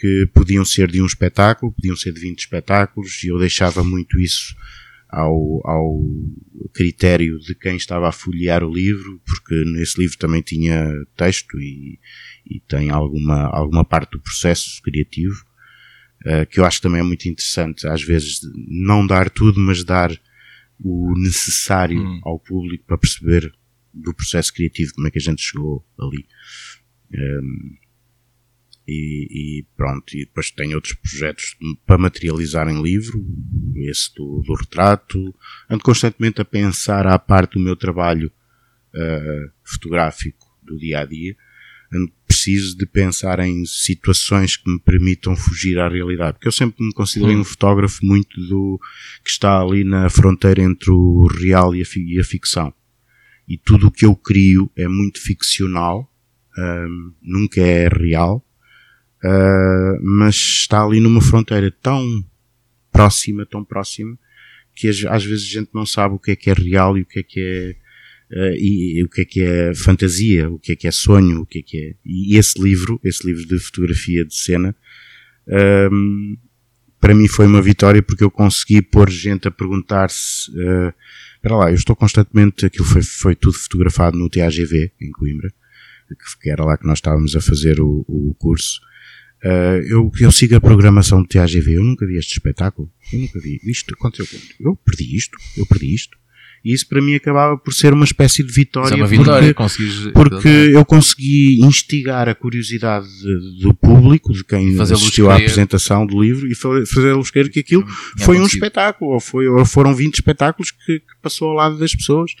que podiam ser de um espetáculo, podiam ser de 20 espetáculos, e eu deixava muito isso ao, ao critério de quem estava a folhear o livro, porque nesse livro também tinha texto e, e tem alguma, alguma parte do processo criativo, uh, que eu acho que também é muito interessante, às vezes não dar tudo, mas dar o necessário Hum. ao público para perceber do processo criativo como é que a gente chegou ali. Um, e, e pronto, e depois tem outros projetos para materializar em livro, esse do, do retrato. Ando constantemente a pensar à parte do meu trabalho uh, fotográfico do dia a dia. Ando preciso de pensar em situações que me permitam fugir à realidade, porque eu sempre me considerei Hum. um fotógrafo muito do que está ali na fronteira entre o real e a, e a ficção. E tudo o que eu crio é muito ficcional, um, nunca é real, uh, mas está ali numa fronteira tão próxima, tão próxima, que às, vezes a gente não sabe o que é que é real e o que é que é uh, e, e o que é que é fantasia, o que é que é sonho, o que é que é. E esse livro, esse livro de fotografia de cena, um, para mim foi uma vitória porque eu consegui pôr gente a perguntar-se, uh, espera lá, eu estou constantemente, aquilo foi, foi tudo fotografado no TAGV, em Coimbra, que- era lá que nós estávamos a fazer o, o curso. Uh, eu, eu sigo a programação do TAGV, eu nunca vi este espetáculo, eu nunca vi isto, aconteceu, eu perdi isto, eu perdi isto. E isso para mim acabava por ser uma espécie de Isso vitória, é uma porque- vitória, conseguires. porque eu consegui instigar a curiosidade de- do público, de quem assistiu à apresentação do livro e fa- fazê-los crer que aquilo foi um espetáculo, ou, foi, ou foram 20 espetáculos que, que passou ao lado das pessoas.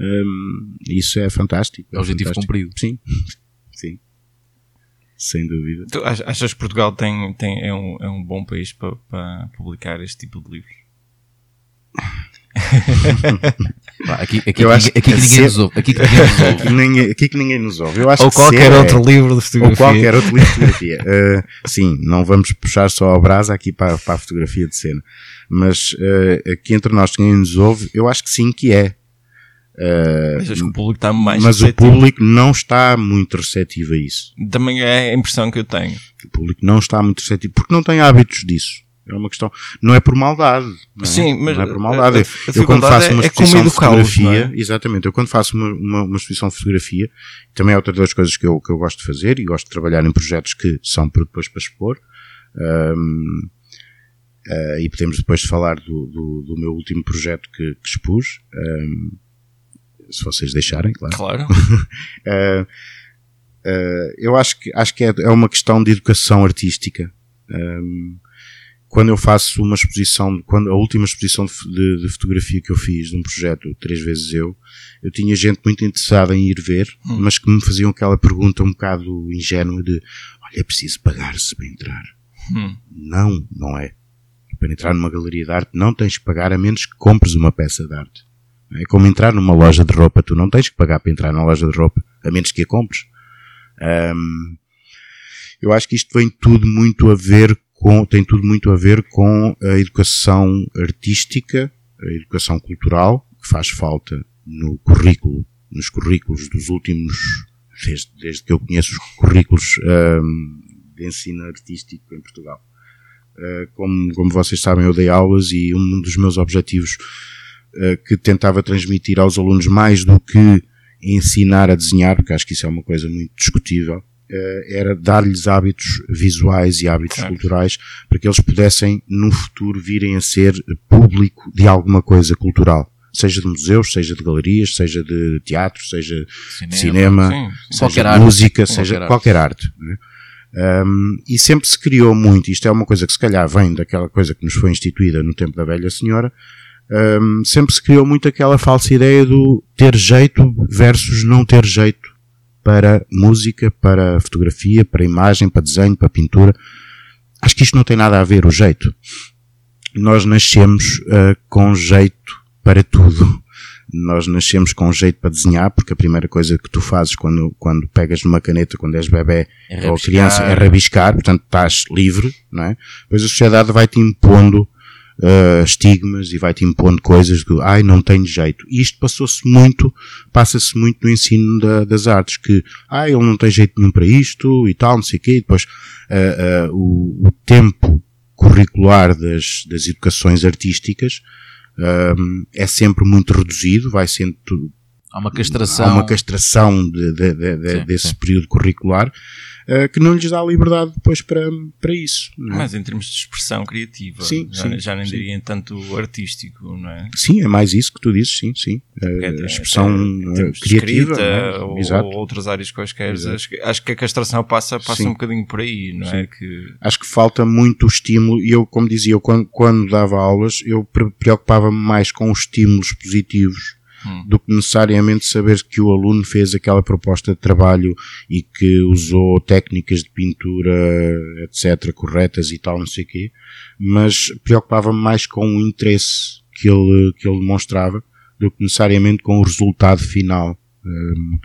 Hum, isso é fantástico. É objetivo fantástico. cumprido. Sim, sim. Sem dúvida. Tu ach- achas que Portugal tem, tem, é, um, é um bom país para, para publicar este tipo de livros? Aqui, aqui, Eu acho aqui, aqui que que ninguém ser- nos ouve. Aqui que ninguém nos ouve. Aqui, ninguém, aqui que ninguém nos ouve. Eu acho Ou que qualquer ser é- outro livro de Ou fotografia. qualquer outro livro de fotografia. Uh, sim, não vamos puxar só a brasa aqui para, para a fotografia de cena. Mas uh, aqui entre nós, quem nos ouve, eu acho que sim que é. Uh, Achas que o público está mais mas o receptivo? público não está muito receptivo a isso. Também é a impressão que eu tenho. O público não está muito receptivo porque não tem hábitos disso. É uma questão. Não é por maldade. não é? Sim, mas não é por maldade. a- a eu quando faço uma é- é exposição de educá-los, fotografia, é? exatamente, eu quando faço uma, uma, uma exposição de fotografia, também é outra das coisas que eu, que eu gosto de fazer e gosto de trabalhar em projetos que são para depois para expor. hum, Uh, e podemos depois falar do, do, do meu último projeto que, que expus, um, se vocês deixarem, claro. Claro. uh, uh, eu acho que, acho que é, é uma questão de educação artística. Um, quando eu faço uma exposição, quando a última exposição de, de, fotografia que eu fiz de um projeto, três vezes eu, eu tinha gente muito interessada em ir ver, hum. mas que me faziam aquela pergunta um bocado ingênua de, olha, é preciso pagar-se para entrar. Hum. Não, não é. Para entrar numa galeria de arte não tens que pagar a menos que compres uma peça de arte. É como entrar numa loja de roupa, tu não tens que pagar para entrar numa loja de roupa, a menos que a compres. Eu acho que isto vem tudo muito a ver com, tem tudo muito a ver com a educação artística, a educação cultural, que faz falta no currículo, nos currículos dos últimos, desde, desde que eu conheço os currículos um, de ensino artístico em Portugal. Uh, como, como vocês sabem, eu dei aulas e um dos meus objetivos uh, que tentava transmitir aos alunos mais do que ensinar a desenhar, porque acho que isso é uma coisa muito discutível, era dar-lhes hábitos visuais e hábitos claro. culturais para que eles pudessem, no futuro, virem a ser público de alguma coisa cultural seja de museus, seja de galerias, seja de teatro, seja cinema, de cinema sim, seja qualquer de arte, música, seja qualquer, qualquer arte. Né? Um, e sempre se criou muito, isto é uma coisa que se calhar vem daquela coisa que nos foi instituída no tempo da velha senhora, um, sempre se criou muito aquela falsa ideia do ter jeito versus não ter jeito para música, para fotografia, para imagem, para desenho, para pintura. Acho que isto não tem nada a ver, o jeito. Nós nascemos uh, com jeito para tudo nós nascemos com jeito para desenhar, porque a primeira coisa que tu fazes quando, quando pegas numa caneta, quando és bebê é ou criança, é rabiscar, portanto estás livre, não é? Depois a sociedade vai-te impondo uh, estigmas e vai-te impondo coisas que, ai, não tenho jeito. E isto passou-se muito, passa-se muito no ensino da, das artes, que, ai, ele não tem jeito nenhum para isto e tal, não sei o quê, e depois uh, uh, o, o tempo curricular das, das educações artísticas um, é sempre muito reduzido, vai sendo Há uma castração. Há uma castração de, de, de, sim, desse sim. período curricular uh, que não lhes dá liberdade depois para, para isso. É? Mas em termos de expressão criativa, sim, já, sim, já nem diria em tanto artístico, não é? Sim, é mais isso que tu dizes, sim, sim. Uh, a expressão é, criativa. Escrita, é? ou, ou, outras áreas quaisquer. Acho, acho, que a castração passa, passa um bocadinho por aí, não é? Que... Acho que falta muito estímulo e eu, como dizia, eu, quando, quando dava aulas, eu preocupava-me mais com os estímulos positivos hum. do que necessariamente saber que o aluno fez aquela proposta de trabalho e que usou técnicas de pintura, etc., corretas e tal, não sei o quê, mas preocupava-me mais com o interesse que ele, que ele demonstrava do que necessariamente com o resultado final. Um,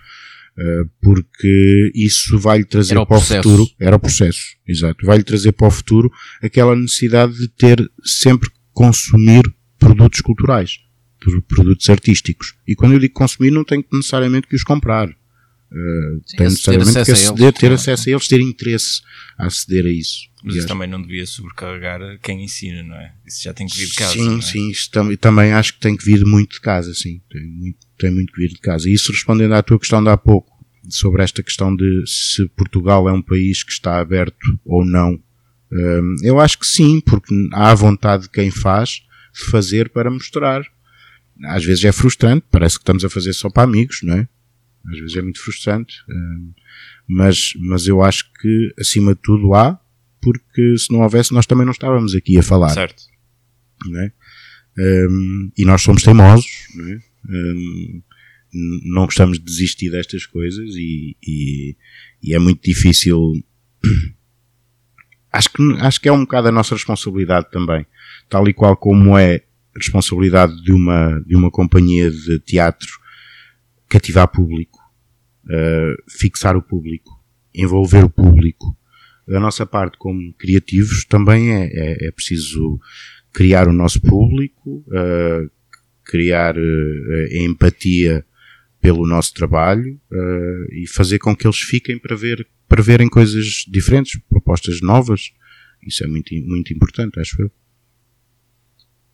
Uh, porque isso vai-lhe trazer para o futuro, era o processo, exato, vai-lhe trazer para o futuro aquela necessidade de ter sempre consumir produtos culturais produtos artísticos. E quando eu digo consumir, não tenho necessariamente que os comprar. Uh, Sim, tenho necessariamente que aceder, eles, ter acesso a eles, ter interesse a aceder a isso. Mas isso também não devia sobrecarregar quem ensina, não é? Isso já tem que vir de casa. Sim, é? sim, isso tam também acho que tem que vir muito de casa, sim. Tem muito, tem muito que vir de casa. E isso respondendo à tua questão de há pouco, sobre esta questão de se Portugal é um país que está aberto ou não. Um, eu acho que sim, porque há vontade de quem faz de fazer para mostrar às vezes é frustrante, parece que estamos a fazer só para amigos, não é? Às vezes é muito frustrante, eh, mas, mas eu acho que acima de tudo há, porque se não houvesse nós também não estávamos aqui a falar. Certo. Não é? Um, e nós somos teimosos, não é? Um, não gostamos de desistir destas coisas e, e, e, é muito difícil. Acho que, acho que é um bocado a nossa responsabilidade também. Tal e qual como é responsabilidade de uma, de uma companhia de teatro cativar público, uh, fixar o público, envolver o público. Da nossa parte, como criativos, também é, é, é preciso criar o nosso público, uh, criar uh, empatia pelo nosso trabalho e fazer com que eles fiquem para ver para verem coisas diferentes, propostas novas. Isso é muito, muito importante, acho eu.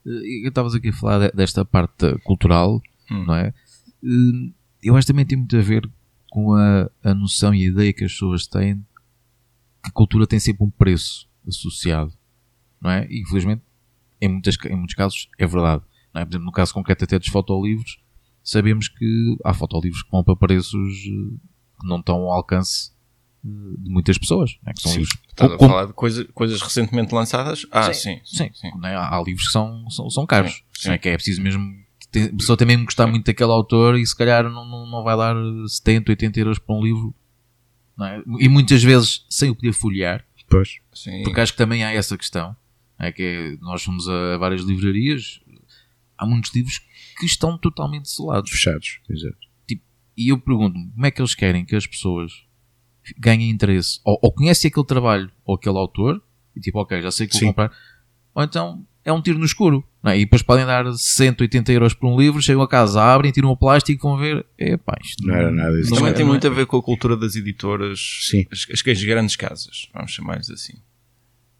Eh, estavas aqui a falar desta parte cultural, hum. não é? Eh, eu acho que também tem muito a ver com a, a noção e a ideia que as pessoas têm que a cultura tem sempre um preço associado, não é? E infelizmente em, muitas, em muitos casos é verdade. Não é? Por exemplo, no caso concreto até dos fotolivros, sabemos que há fotolivros que vão para preços eh, que não estão ao alcance de muitas pessoas. Não é? que são Sim, livros Estás a falar de coisa- coisas recentemente lançadas? Ah, sim. Sim, não é? há, há livros que são, são, são caros. Sim, é? sim. Que é preciso mesmo. ter- A pessoa também gostar muito daquele autor e se calhar não, não, não vai dar 70, 80 euros por um livro. não é? E muitas vezes sem o poder folhear, Pois. sim. porque acho que também há essa questão. É que nós fomos a várias livrarias, há muitos livros que estão totalmente selados. Fechados. Exato. E eu pergunto-me como é que eles querem que as pessoas ganhem interesse ou, ou conhecem aquele trabalho ou aquele autor e tipo, ok, já sei que vou Sim. comprar, ou então é um tiro no escuro. não é? E depois podem dar 180 euros por um livro, chegam a casa, abrem, tiram o plástico, vão ver, epá, isto Não era nada disso. não Também tem não muito a ver com a cultura das editoras, Sim. as, as, grandes casas, vamos chamar-lhes assim.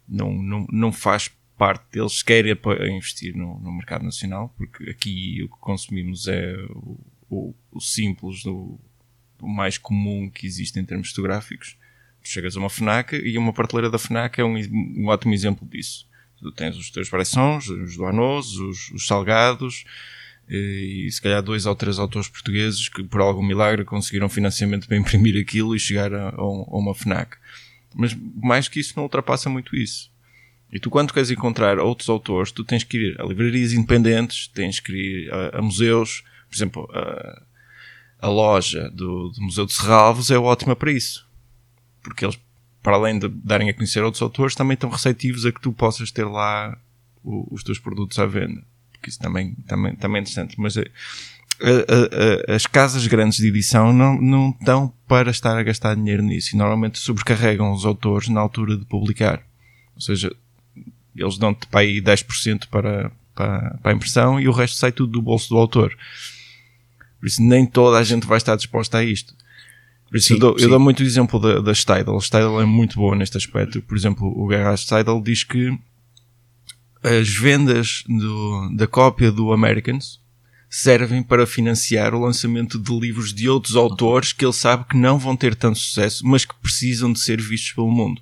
Não, não, não faz parte deles querem apo- investir no, no mercado nacional, porque aqui o que consumimos é o, o, o simples, o, o mais comum que existe em termos fotográficos. Tu chegas a uma FNAC e uma prateleira da FNAC é um, um ótimo exemplo disso. Tu tens os teus pressões, os doanos, os, os salgados, e se calhar dois ou três autores portugueses que por algum milagre conseguiram financiamento para imprimir aquilo e chegar a, a uma FNAC. Mas mais que isso não ultrapassa muito isso. E tu quando queres encontrar outros autores, tu tens que ir a livrarias independentes, tens que ir a, a museus, por exemplo, a, a loja do, do Museu de Serralvos é ótima para isso. Porque eles, para além de darem a conhecer outros autores, também estão receptivos a que tu possas ter lá o- os teus produtos à venda. Porque isso também, também, também é interessante. Mas eh, a- a- a- as casas grandes de edição não, não estão para estar a gastar dinheiro nisso. E normalmente sobrecarregam os autores na altura de publicar. Ou seja, eles dão-te para aí 10% para, para, para a impressão e o resto sai tudo do bolso do autor. Por isso nem toda a gente vai estar disposta a isto. Por isso Sim, eu, dou, eu dou muito o exemplo da, da Steidl. É muito boa neste aspecto. Por exemplo, o Garage Steidl diz que as vendas do- da cópia do Americans servem para financiar o lançamento de livros de outros autores que ele sabe que não vão ter tanto sucesso, mas que precisam de ser vistos pelo mundo.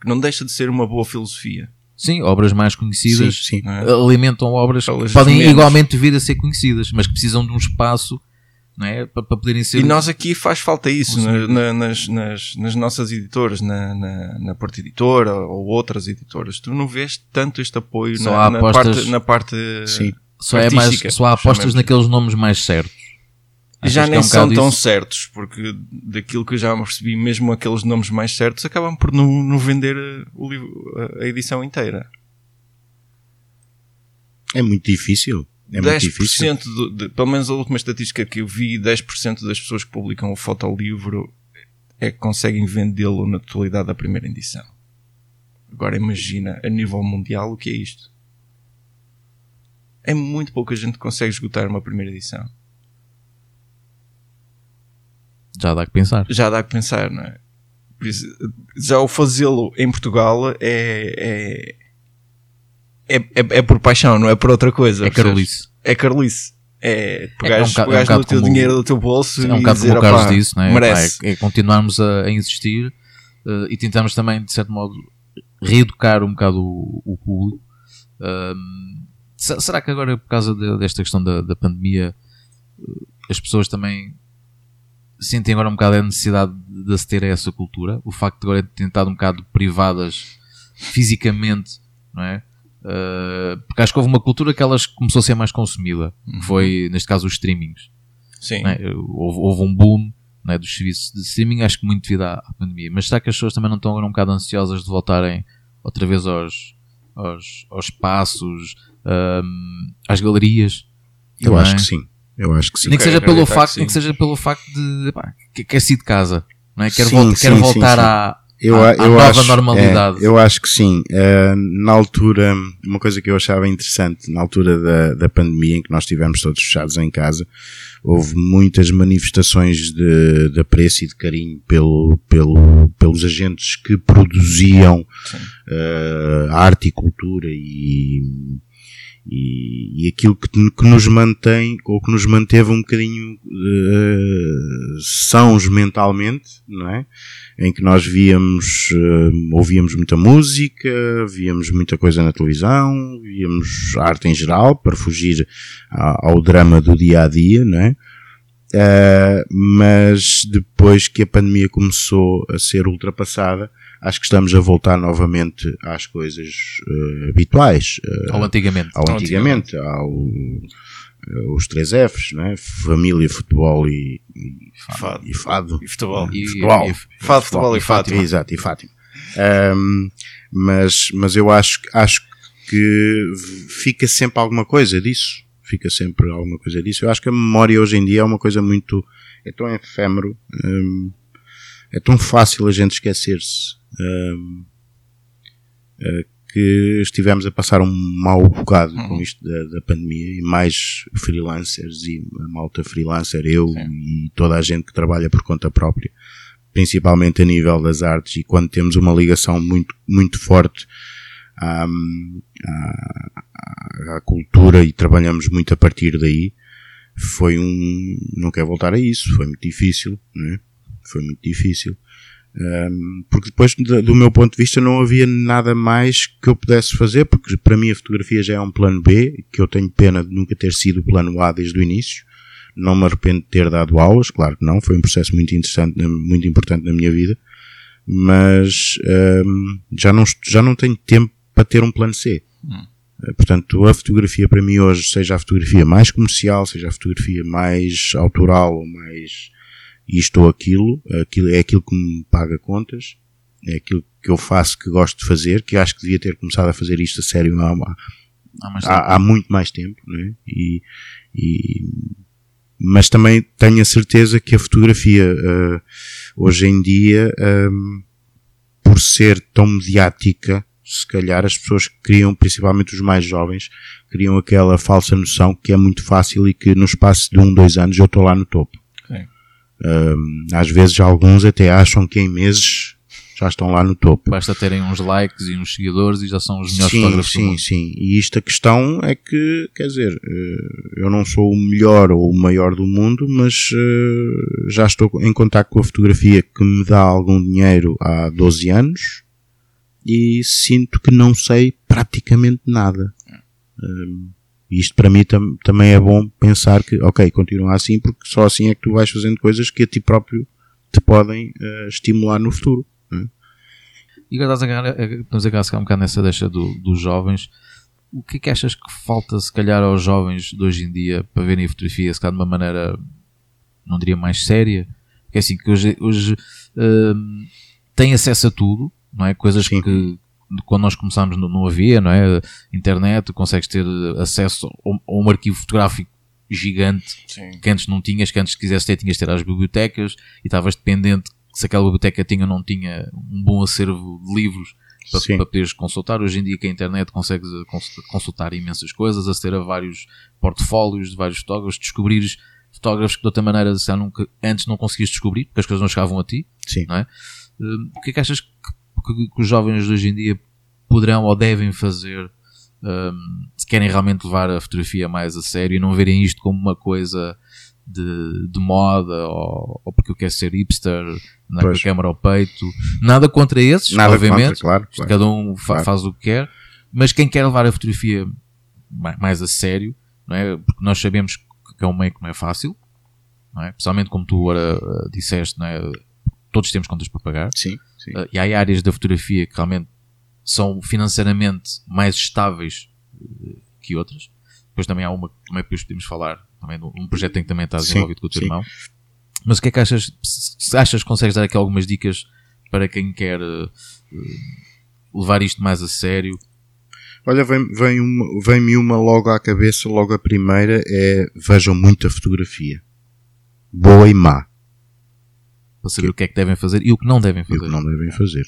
Que não deixa de ser uma boa filosofia. Sim, obras mais conhecidas Sim, sim. é? alimentam obras que podem menos. igualmente vir a ser conhecidas, mas que precisam de um espaço não é? para, para poderem ser. E nós aqui faz falta isso na- na- nas, nas, nas nossas editoras, na, na, na Porta Editora ou outras editoras. Tu não vês tanto este apoio na, há na apostas- parte, na parte Sim. só, é mais, só há apostas naqueles nomes mais certos. E já Achas que nem é um são tão isso? certos, porque daquilo que eu já percebi, mesmo aqueles nomes mais certos acabam por não, não vender eh, o livro, a- a edição inteira. É muito difícil. É muito difícil. 10% do, de, pelo menos a última estatística que eu vi, 10% das pessoas que publicam o fotolivro é que conseguem vendê-lo na totalidade da primeira edição. Agora imagina a nível mundial o que é isto. É muito pouca gente que consegue esgotar uma primeira edição. Já dá que pensar. Já dá que pensar, não é? Isso, já o fazê-lo em Portugal é, é, é, é, é por paixão, não é por outra coisa. É carolice. É carolice. É pegares, um bocado- é um pegares bocado no teu dinheiro do teu bolso É um e bocado dizer, como o Carlos "Opá, disse, não é? merece. Pá, é, é continuarmos a, a insistir eh, e tentamos também, de certo modo, reeducar um bocado o, o público. Se- será que agora, por causa de- desta questão da, da pandemia, eh, as pessoas também sentem agora um bocado a necessidade de aceder a essa cultura? O facto de agora terem estado um bocado privadas fisicamente, não é? Uh, porque acho que houve uma cultura que elas começou a ser mais consumida, que foi, neste caso, os streamings. Sim. é? houve, houve um boom é, dos serviços de streaming, acho que muito devido à, à pandemia. Mas será que as pessoas também não estão agora um bocado ansiosas de voltarem outra vez aos, aos, aos espaços, ahm, às galerias? Eu também? acho que sim. Eu acho que sim. Nem que, seja pelo facto, que nem que seja pelo facto de pá, que quer sair de casa, não é? Quer, Sim, volta- quer sim, voltar sim, à, Eu, à- a- à eu nova acho, normalidade. é, eu acho que sim. Eh, na altura, uma coisa que eu achava interessante, na altura da, da pandemia, em que nós estivemos todos fechados em casa, houve muitas manifestações de, de apreço e de carinho pelo, pelo, pelos agentes que produziam eh, arte e cultura e, E, e aquilo que, que, nos mantém, ou que nos manteve um bocadinho uh, sãos mentalmente, não é? Em que nós víamos, uh, ouvíamos muita música, víamos muita coisa na televisão, víamos arte em geral, para fugir ao, ao drama do dia a dia, não é? Uh, mas depois que a pandemia começou a ser ultrapassada, acho que estamos a voltar novamente às coisas uh, habituais. Uh, ao antigamente. Ao antigamente, ao, os três Fs, né? Família, futebol e, e, fado. e fado. E futebol. E, futebol. E, fado, futebol e, Fátima. Exato, e Fátima. Um, mas, mas eu acho, acho que fica sempre alguma coisa disso fica sempre alguma coisa disso. Eu acho que a memória hoje em dia é uma coisa muito, é tão efêmero, hum, é tão fácil a gente esquecer-se, que estivemos a passar um mau bocado uhum. com isto da, da, pandemia e mais freelancers e a malta freelancer, eu Sim. e toda a gente que trabalha por conta própria, principalmente a nível das artes e quando temos uma ligação muito, muito forte à, à, à, cultura e trabalhamos muito a partir daí, foi um, não quero voltar a isso, foi muito difícil, né? Foi muito difícil. Um, porque depois, do meu ponto de vista, não havia nada mais que eu pudesse fazer, porque para mim a fotografia já é um plano B, que eu tenho pena de nunca ter sido o plano A desde o início. Não me arrependo de ter dado aulas, claro que não, foi um processo muito interessante, muito importante na minha vida, mas um, já, não, já não tenho tempo para ter um plano C. Hum. Eh, portanto, a fotografia para mim hoje, seja a fotografia mais comercial, seja a fotografia mais autoral ou mais isto ou aquilo, aquilo é aquilo que me paga contas, é aquilo que eu faço que gosto de fazer, que acho que devia ter começado a fazer isto a sério há, há, há, há muito mais tempo, né? e, e, mas também tenho a certeza que a fotografia uh, hoje em dia, um, por ser tão mediática, se calhar as pessoas criam, principalmente os mais jovens, criam aquela falsa noção que é muito fácil e que no espaço de um, dois anos eu estou lá no topo. Um, às vezes alguns até acham que em meses já estão lá no topo. Basta terem uns likes e uns seguidores e já são os melhores sim, fotógrafos Sim, sim. E isto a questão é que, quer dizer, eh, eu não sou o melhor ou o maior do mundo, mas uh, já estou em contato com a fotografia que me dá algum dinheiro há 12 anos e sinto que não sei praticamente nada. Um, isto para mim tam, também é bom pensar que, ok, continua assim porque só assim é que tu vais fazendo coisas que a ti próprio te podem uh, estimular no futuro. Né? E agora estás a ganhar, estamos a ganhar um bocado nessa deixa do, dos jovens. O que é que achas que falta, se calhar, aos jovens de hoje em dia para verem a fotografia, se calhar de uma maneira, não diria mais séria? Porque é assim, que hoje, hoje uh, têm acesso a tudo, não é? Coisas Sim. que quando nós começámos não, não havia, não é? Internet, consegues ter acesso a um arquivo fotográfico gigante Sim. que antes não tinhas, que antes quisesse ter, tinhas de ter às bibliotecas e estavas dependente se aquela biblioteca tinha ou não tinha um bom acervo de livros para, para poderes consultar. Hoje em dia que a internet consegues consultar imensas coisas, aceder a vários portfólios de vários fotógrafos, descobrires fotógrafos que de outra maneira nunca, antes não conseguias descobrir, porque as coisas não chegavam a ti. Sim. Não é? Hum, o que é que achas que, que, os jovens de hoje em dia poderão ou devem fazer um, se querem realmente levar a fotografia mais a sério e não verem isto como uma coisa de, de moda ou, ou, porque eu quero ser hipster, na com a câmera ao peito. Nada contra esses, Nada obviamente. Contra, claro, claro, Cada um fa claro. faz o que quer. Mas quem quer levar a fotografia mais, a sério, não é? Porque nós sabemos que é um meio que não é fácil, não é? Principalmente como tu agora uh, disseste, não é? Todos temos contas para pagar. Sim. Uh, e há áreas da fotografia que realmente são financeiramente mais estáveis uh, que outras. Depois também há uma que também depois podemos falar, também um projeto em que também está desenvolvido com o teu sim. irmão. Mas o que é que achas? Se achas que consegues dar aqui algumas dicas para quem quer uh, levar isto mais a sério? Olha, vem-me vem uma, vem uma logo à cabeça, logo a primeira é vejam muita fotografia. Boa e má. Para saber que, o que é que devem fazer e o que não devem fazer. E o que não devem fazer.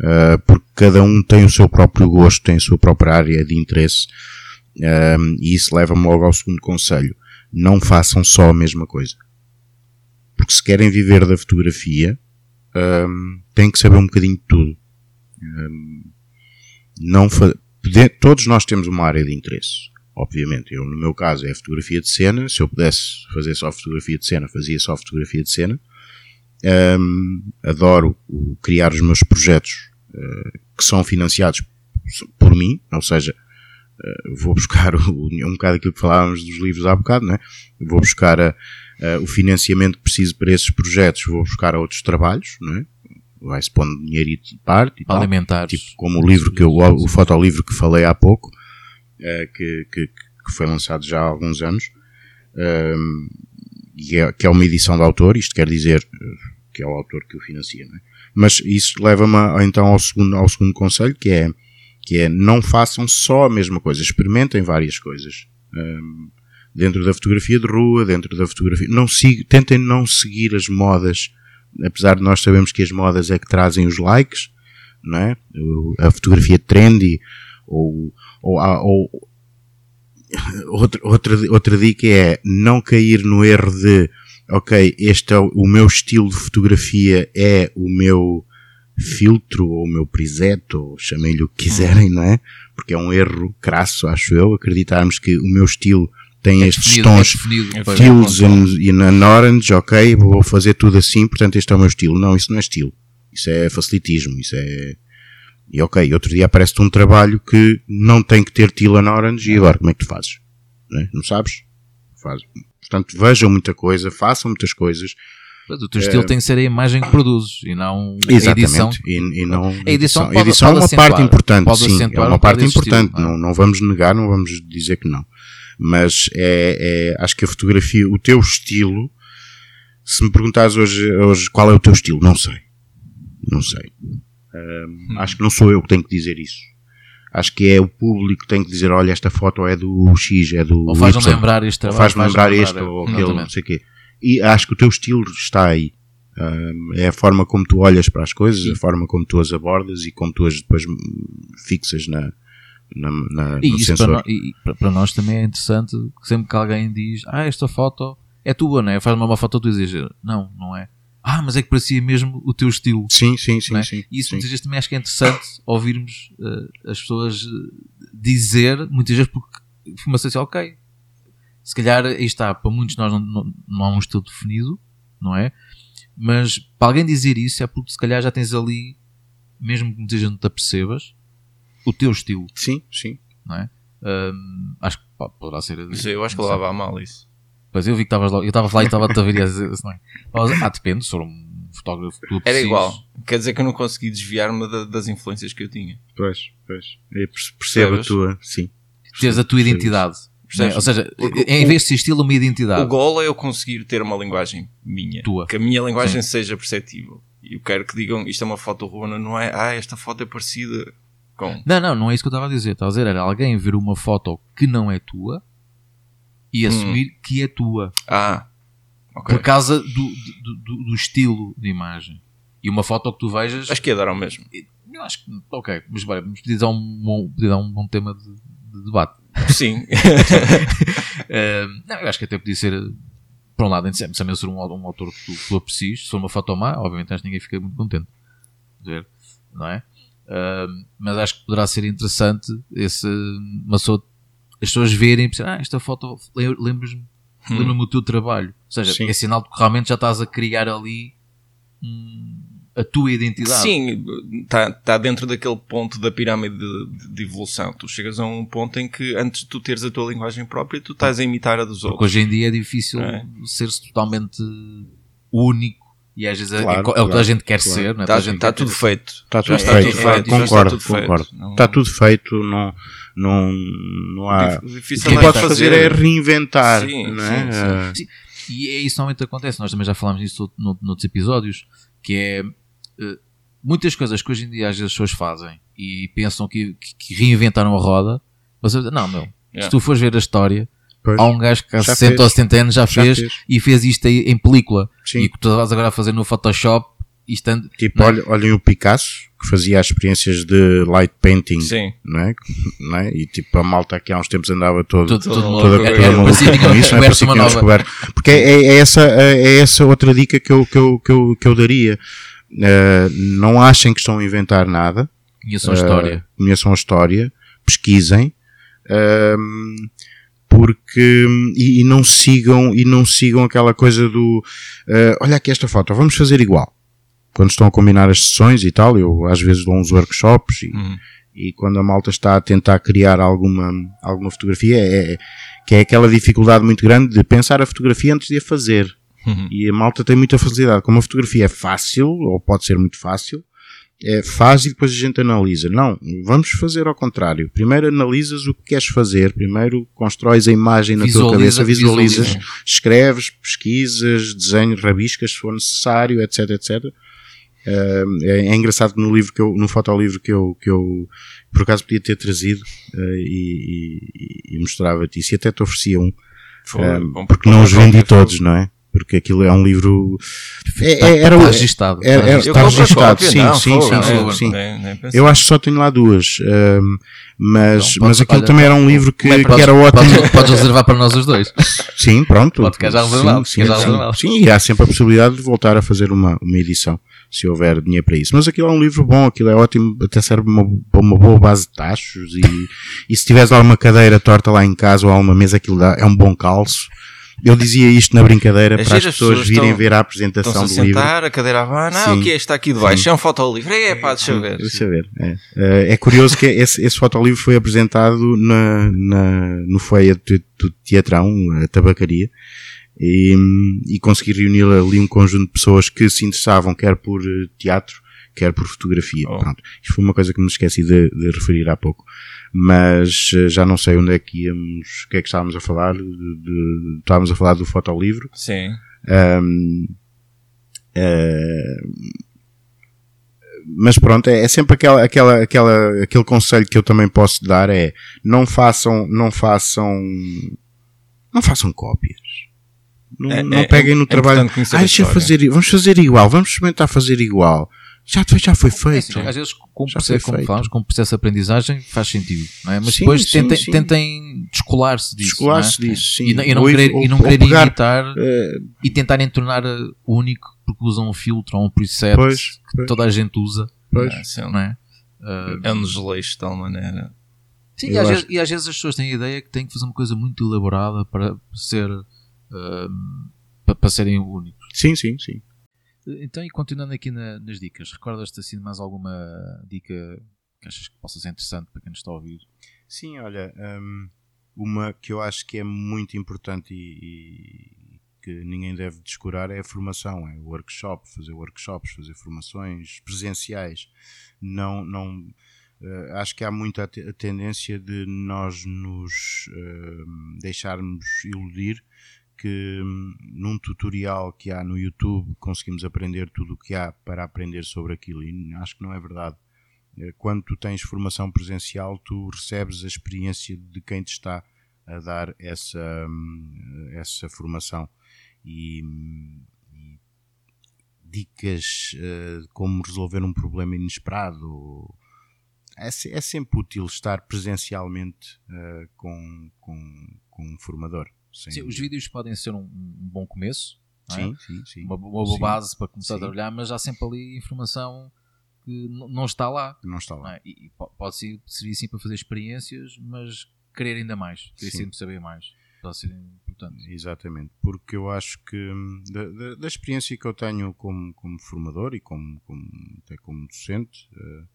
Uh, porque cada um tem o seu próprio gosto, tem a sua própria área de interesse. Uh, e isso leva-me logo ao segundo conselho. Não façam só a mesma coisa. Porque se querem viver da fotografia, um, têm que saber um bocadinho de tudo. Não todos nós temos uma área de interesse. obviamente. Eu, no meu caso, é a fotografia de cena. Se eu pudesse fazer só fotografia de cena, fazia só fotografia de cena. Um, adoro criar os meus projetos uh, que são financiados por mim, ou seja, uh, vou buscar o, um bocado aquilo que falávamos dos livros há bocado, né? vou buscar a, a, o financiamento que preciso para esses projetos, vou buscar outros trabalhos, né? vai-se pondo dinheiro de parte e tal. Tipo, como o livro que eu, o fotolivro que falei há pouco, uh, que, que, que, foi lançado já há alguns anos, é, que é uma edição de autor, isto quer dizer que é o autor que o financia, é? Mas isso leva-me então ao segundo, ao segundo conselho, que é, que é não façam só a mesma coisa, experimentem várias coisas. Um, dentro da fotografia de rua, dentro da fotografia, não siga, tentem não seguir as modas, apesar de nós sabemos que as modas é que trazem os likes, não é? A fotografia trendy, ou, ou, ou outra, outra, outra dica é não cair no erro de ok, este é o, o meu estilo de fotografia é o meu filtro ou o meu preset, ou chamem-lhe o que quiserem, não é? Porque é um erro crasso, acho eu, acreditarmos que o meu estilo tem é estes definido, tons, é e na orange, ok, vou fazer tudo assim, portanto este é o meu estilo. Não, isso não é estilo. Isso é facilitismo, isso é... E ok, outro dia aparece-te um trabalho que não tem que ter Tilan Orange e agora como é que tu fazes? Não, é? não sabes? Faz. Portanto, vejam muita coisa, façam muitas coisas. Mas o teu estilo é... tem que ser a imagem que produzes e não Exatamente. a edição. E, e não, a edição, pode, edição pode é uma acentuar, parte importante, sim. É uma parte importante. Estilo, não, não vamos negar, não vamos dizer que não. Mas é, é, acho que a fotografia, o teu estilo, se me perguntares hoje, hoje qual é o teu estilo, não sei. Não sei. Hum. Acho que não sou eu que tenho que dizer isso acho que é o público que tem que dizer, olha, esta foto é do X, é do Ou faz-me lembrar isto, faz-me lembrar este, ou aquele, não sei o quê. E acho que o teu estilo está aí. Um, é a forma como tu olhas para as coisas, Sim. a forma como tu as abordas e como tu as depois fixas na, na, na e isso para, no, e para, nós também é interessante que sempre que alguém diz, ah, esta foto é tua, não é? Faz-me uma foto tu dizes, não, não é ah, mas é que parecia mesmo o teu estilo. Sim, sim, sim. É? sim e isso sim. muitas vezes também acho que é interessante ouvirmos uh, as pessoas eh, dizer, muitas vezes porque uma-se assim, ok, se calhar aí está, para muitos nós não, não, não há um estilo definido, não é? Mas para alguém dizer isso é porque se calhar já tens ali, mesmo que muita gente não te apercebas, o teu estilo. Sim, sim. Não é? Um, acho que poderá ser. eu acho que leva a mal isso. Pois eu vi que estavas lá, eu estava lá e estava-te a ver e a dizer assim, ah, depende, sou um fotógrafo tu Era igual. Quer dizer que eu não consegui desviar-me da, das influências que eu tinha. Pois, pois. Eu percebo a tua, sim. Tens a tua identidade. Né? Ou seja, em vez de ser estilo, uma identidade. O gol é eu conseguir ter uma linguagem minha. Tua. Que a minha linguagem sim. seja perceptível. E eu quero que digam, isto é uma foto ruana, não é, ah, esta foto é parecida com... Não, não, não é isso que eu estava a dizer. Estava a dizer, era alguém ver uma foto que não é tua e hum. assumir hum. que é tua. Ah, okay. Por causa do, do, do, do, estilo de imagem. E uma foto que tu vejas. Acho que ia dar ao mesmo. Eu acho que, ok, mas bem, vamos pedir dar um bom, dar um bom tema de, de debate. Sim. uh, não, eu acho que até podia ser. Por um lado, sempre, também ser um, um autor que tu, tu aprecies. Se for uma foto má, obviamente acho que ninguém fica muito contente. Não é? Uh, mas acho que poderá ser interessante esse, uma pessoa as pessoas verem e pensar, ah, esta foto lembras-me hum. lembra-me o teu trabalho. Ou seja, Sim. é sinal de que realmente já estás a criar ali hum, a tua identidade. Sim, está tá dentro daquele ponto da pirâmide de, de, evolução. Tu chegas a um ponto em que antes de tu teres a tua linguagem própria, tu estás a imitar a dos Porque outros. hoje em dia é difícil é. ser-se totalmente único e às vezes é, claro, é, é, o que a gente quer claro. ser. Está, está tudo feito. Está tudo feito. Está tudo feito. Concordo, concordo. Está tudo feito. Não não, não há. Difícil o que podes fazer é reinventar. Sim, não é? Sim, sim. sim. E é isso normalmente acontece. Nós também já falámos disso no, noutros episódios. Que é uh, muitas coisas que hoje em dia as pessoas fazem e pensam que, que, que reinventaram a roda. Você, não, meu. Yeah. Se tu fores ver a história, Pois. Há um gajo que há 60 fez. ou 70 anos já, já fez, fez, e fez isto aí em película. Sim. E que tu estás agora a fazer no Photoshop Estando, tipo, é? olhem, olhem o Picasso, que fazia as experiências de light painting, Sim. Não, é? não é? E tipo, a malta aqui há uns tempos andava todo, todo, todo toda, toda, toda maluca com isso, não é? Parecia que descoberto. Porque é, é, é, essa, é essa outra dica que eu, que eu, que eu, que eu daria. Uh, não achem que estão a inventar nada. Conheçam a história. Uh, conheçam a história, pesquisem, Um, porque e, e, não sigam e não sigam aquela coisa do uh, olha aqui esta foto, vamos fazer igual. Quando estão a combinar as sessões e tal, eu às vezes dou uns workshops e, uhum. e quando a malta está a tentar criar alguma, alguma fotografia, é, é, que é aquela dificuldade muito grande de pensar a fotografia antes de a fazer. Uhum. E a malta tem muita facilidade. Como a fotografia é fácil, ou pode ser muito fácil, é, faz e depois a gente analisa. Não, vamos fazer ao contrário. Primeiro analisas o que queres fazer, primeiro constróis a imagem na Visualiza, tua cabeça, visualizas, visualiza. escreves, pesquisas, desenhos, rabiscas se for necessário, etc, etc. Uh, é, é, engraçado que no livro que eu, no fotolivro que eu, que eu por acaso podia ter trazido uh, e, e, e mostrava-te isso e até te oferecia um. Foi, uh, porque não os vendi todos, não é? porque aquilo é um livro. É, é, era, está registado. Era, era, está registado, sim, não, sim, sim, sim, sim. Nem, nem eu acho que só tenho lá duas. Um, mas, então, mas aquilo também era um livro que, que era ótimo. Podes, podes, reservar para nós os dois. Sim, pronto. Pode ficar já reservado. Sim, sim, reservado. sim, e há sempre a possibilidade de voltar a fazer uma, uma edição, se houver dinheiro para isso. Mas aquilo é um livro bom, aquilo é ótimo, até serve uma, para uma boa base de tachos. E, e se tiveres lá uma cadeira torta lá em casa ou alguma mesa, aquilo dá, é um bom calço. Eu dizia isto na brincadeira para as pessoas virem estão, ver a apresentação do a livro. sentar, a cadeira avana, ah, o que é? Está aqui de baixo, sim. é um fotolivro. É, pá, deixa ver. Deixa ver. É, eh, é curioso que esse, esse fotolivro foi apresentado na, na, no feia do, do Teatrão, a tabacaria, e, e consegui reunir ali um conjunto de pessoas que se interessavam quer por eh, teatro, quer por fotografia. Oh. Pronto. Isto foi uma coisa que me esqueci de, de referir há pouco mas eh, já não sei onde é que íamos, o que é que estávamos a falar, de, de, estávamos a falar do fotolivro. Sim. Um, uh, eh, mas pronto, é, é, sempre aquela, aquela, aquela, aquele conselho que eu também posso dar é não façam, não façam, não façam cópias. Não, é, não peguem no é trabalho. Ah, deixa fazer, vamos fazer igual, vamos experimentar fazer igual já, já foi feito. É, às vezes, como, processo, como falamos, como processo de aprendizagem, faz sentido, não é? Mas sim, depois sim, tentem, sim. tentem descolar-se disso. Descolar-se é? disso, sim. E, e, não querer, ou, e não querer pegar, imitar uh, e tentarem tornar único porque usam um filtro ou um preset pois, que pois. toda a gente usa. Pois. Não é? Uh, é um desleixo de tal maneira. Sim, e às, vezes, e às, vezes, as pessoas têm a ideia que têm que fazer uma coisa muito elaborada para ser para, para serem únicos. Sim, sim, sim. Então, e continuando aqui na, nas dicas, recordas-te assim mais alguma dica que achas que possa ser interessante para quem nos está a ouvir? Sim, olha, um, uma que eu acho que é muito importante e, e, que ninguém deve descurar é a formação, é o workshop, fazer workshops, fazer formações presenciais. Não, não, uh, acho que há muita tendência de nós nos uh, deixarmos iludir que num tutorial que há no YouTube conseguimos aprender tudo o que há para aprender sobre aquilo e acho que não é verdade. Eh, quando tu tens formação presencial, tu recebes a experiência de quem te está a dar essa, hum, essa formação e, e dicas uh, de como resolver um problema inesperado. É, é sempre útil estar presencialmente uh, com, com, com um formador. Sim, os vídeos podem ser um, um bom começo, é? sim, sim, sim, uma, uma boa sim, base para começar sim. a trabalhar, mas há sempre ali informação que não está lá. Não está lá. Não é? E pode ser, servir sim para fazer experiências, mas querer ainda mais, querer sempre saber mais. Pode ser importante. Exatamente, porque eu acho que hum, da, da, da experiência que eu tenho como, como formador e como, como, até como docente, uh,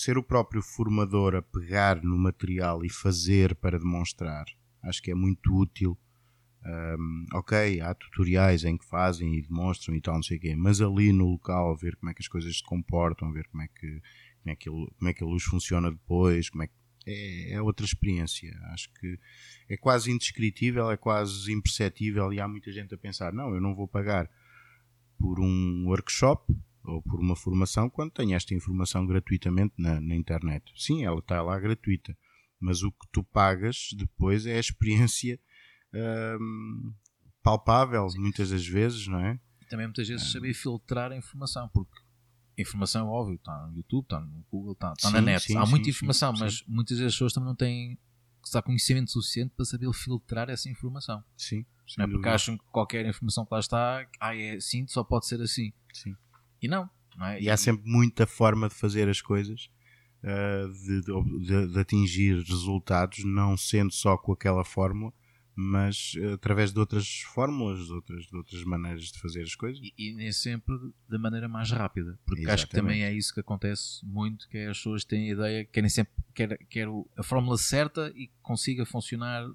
ser o próprio formador a pegar no material e fazer para demonstrar acho que é muito útil. Um, ok, há tutoriais em que fazem e demonstram e tal, não sei o quê, mas ali no local, ver como é que as coisas se comportam, ver como é que, como é que, como é que a luz funciona depois, como é que é, é, outra experiência. Acho que é quase indescritível, é quase imperceptível e há muita gente a pensar, não, eu não vou pagar por um workshop ou por uma formação quando tenho esta informação gratuitamente na, na internet. Sim, ela está lá gratuita mas o que tu pagas depois é a experiência um, palpável, muitas das vezes, não é? E também muitas vezes um, saber filtrar a informação, porque a informação, óbvio, está no YouTube, está no Google, está, está sim, na net. Sim, Há sim, muita informação, mas muitas vezes as pessoas também não têm está conhecimento suficiente para saber filtrar essa informação. Sim. Não é porque acham que qualquer informação que lá está, ah, é assim, só pode ser assim. Sim. E não. não é? E há sempre muita forma de fazer as coisas uh, de, de, de, atingir resultados, não sendo só com aquela fórmula, mas uh, através de outras fórmulas, de outras, de outras maneiras de fazer as coisas. E, e nem sempre da maneira mais rápida, porque Exatamente. acho que também é isso que acontece muito, que é as pessoas têm a ideia, querem sempre quer, quer a fórmula certa e que consiga funcionar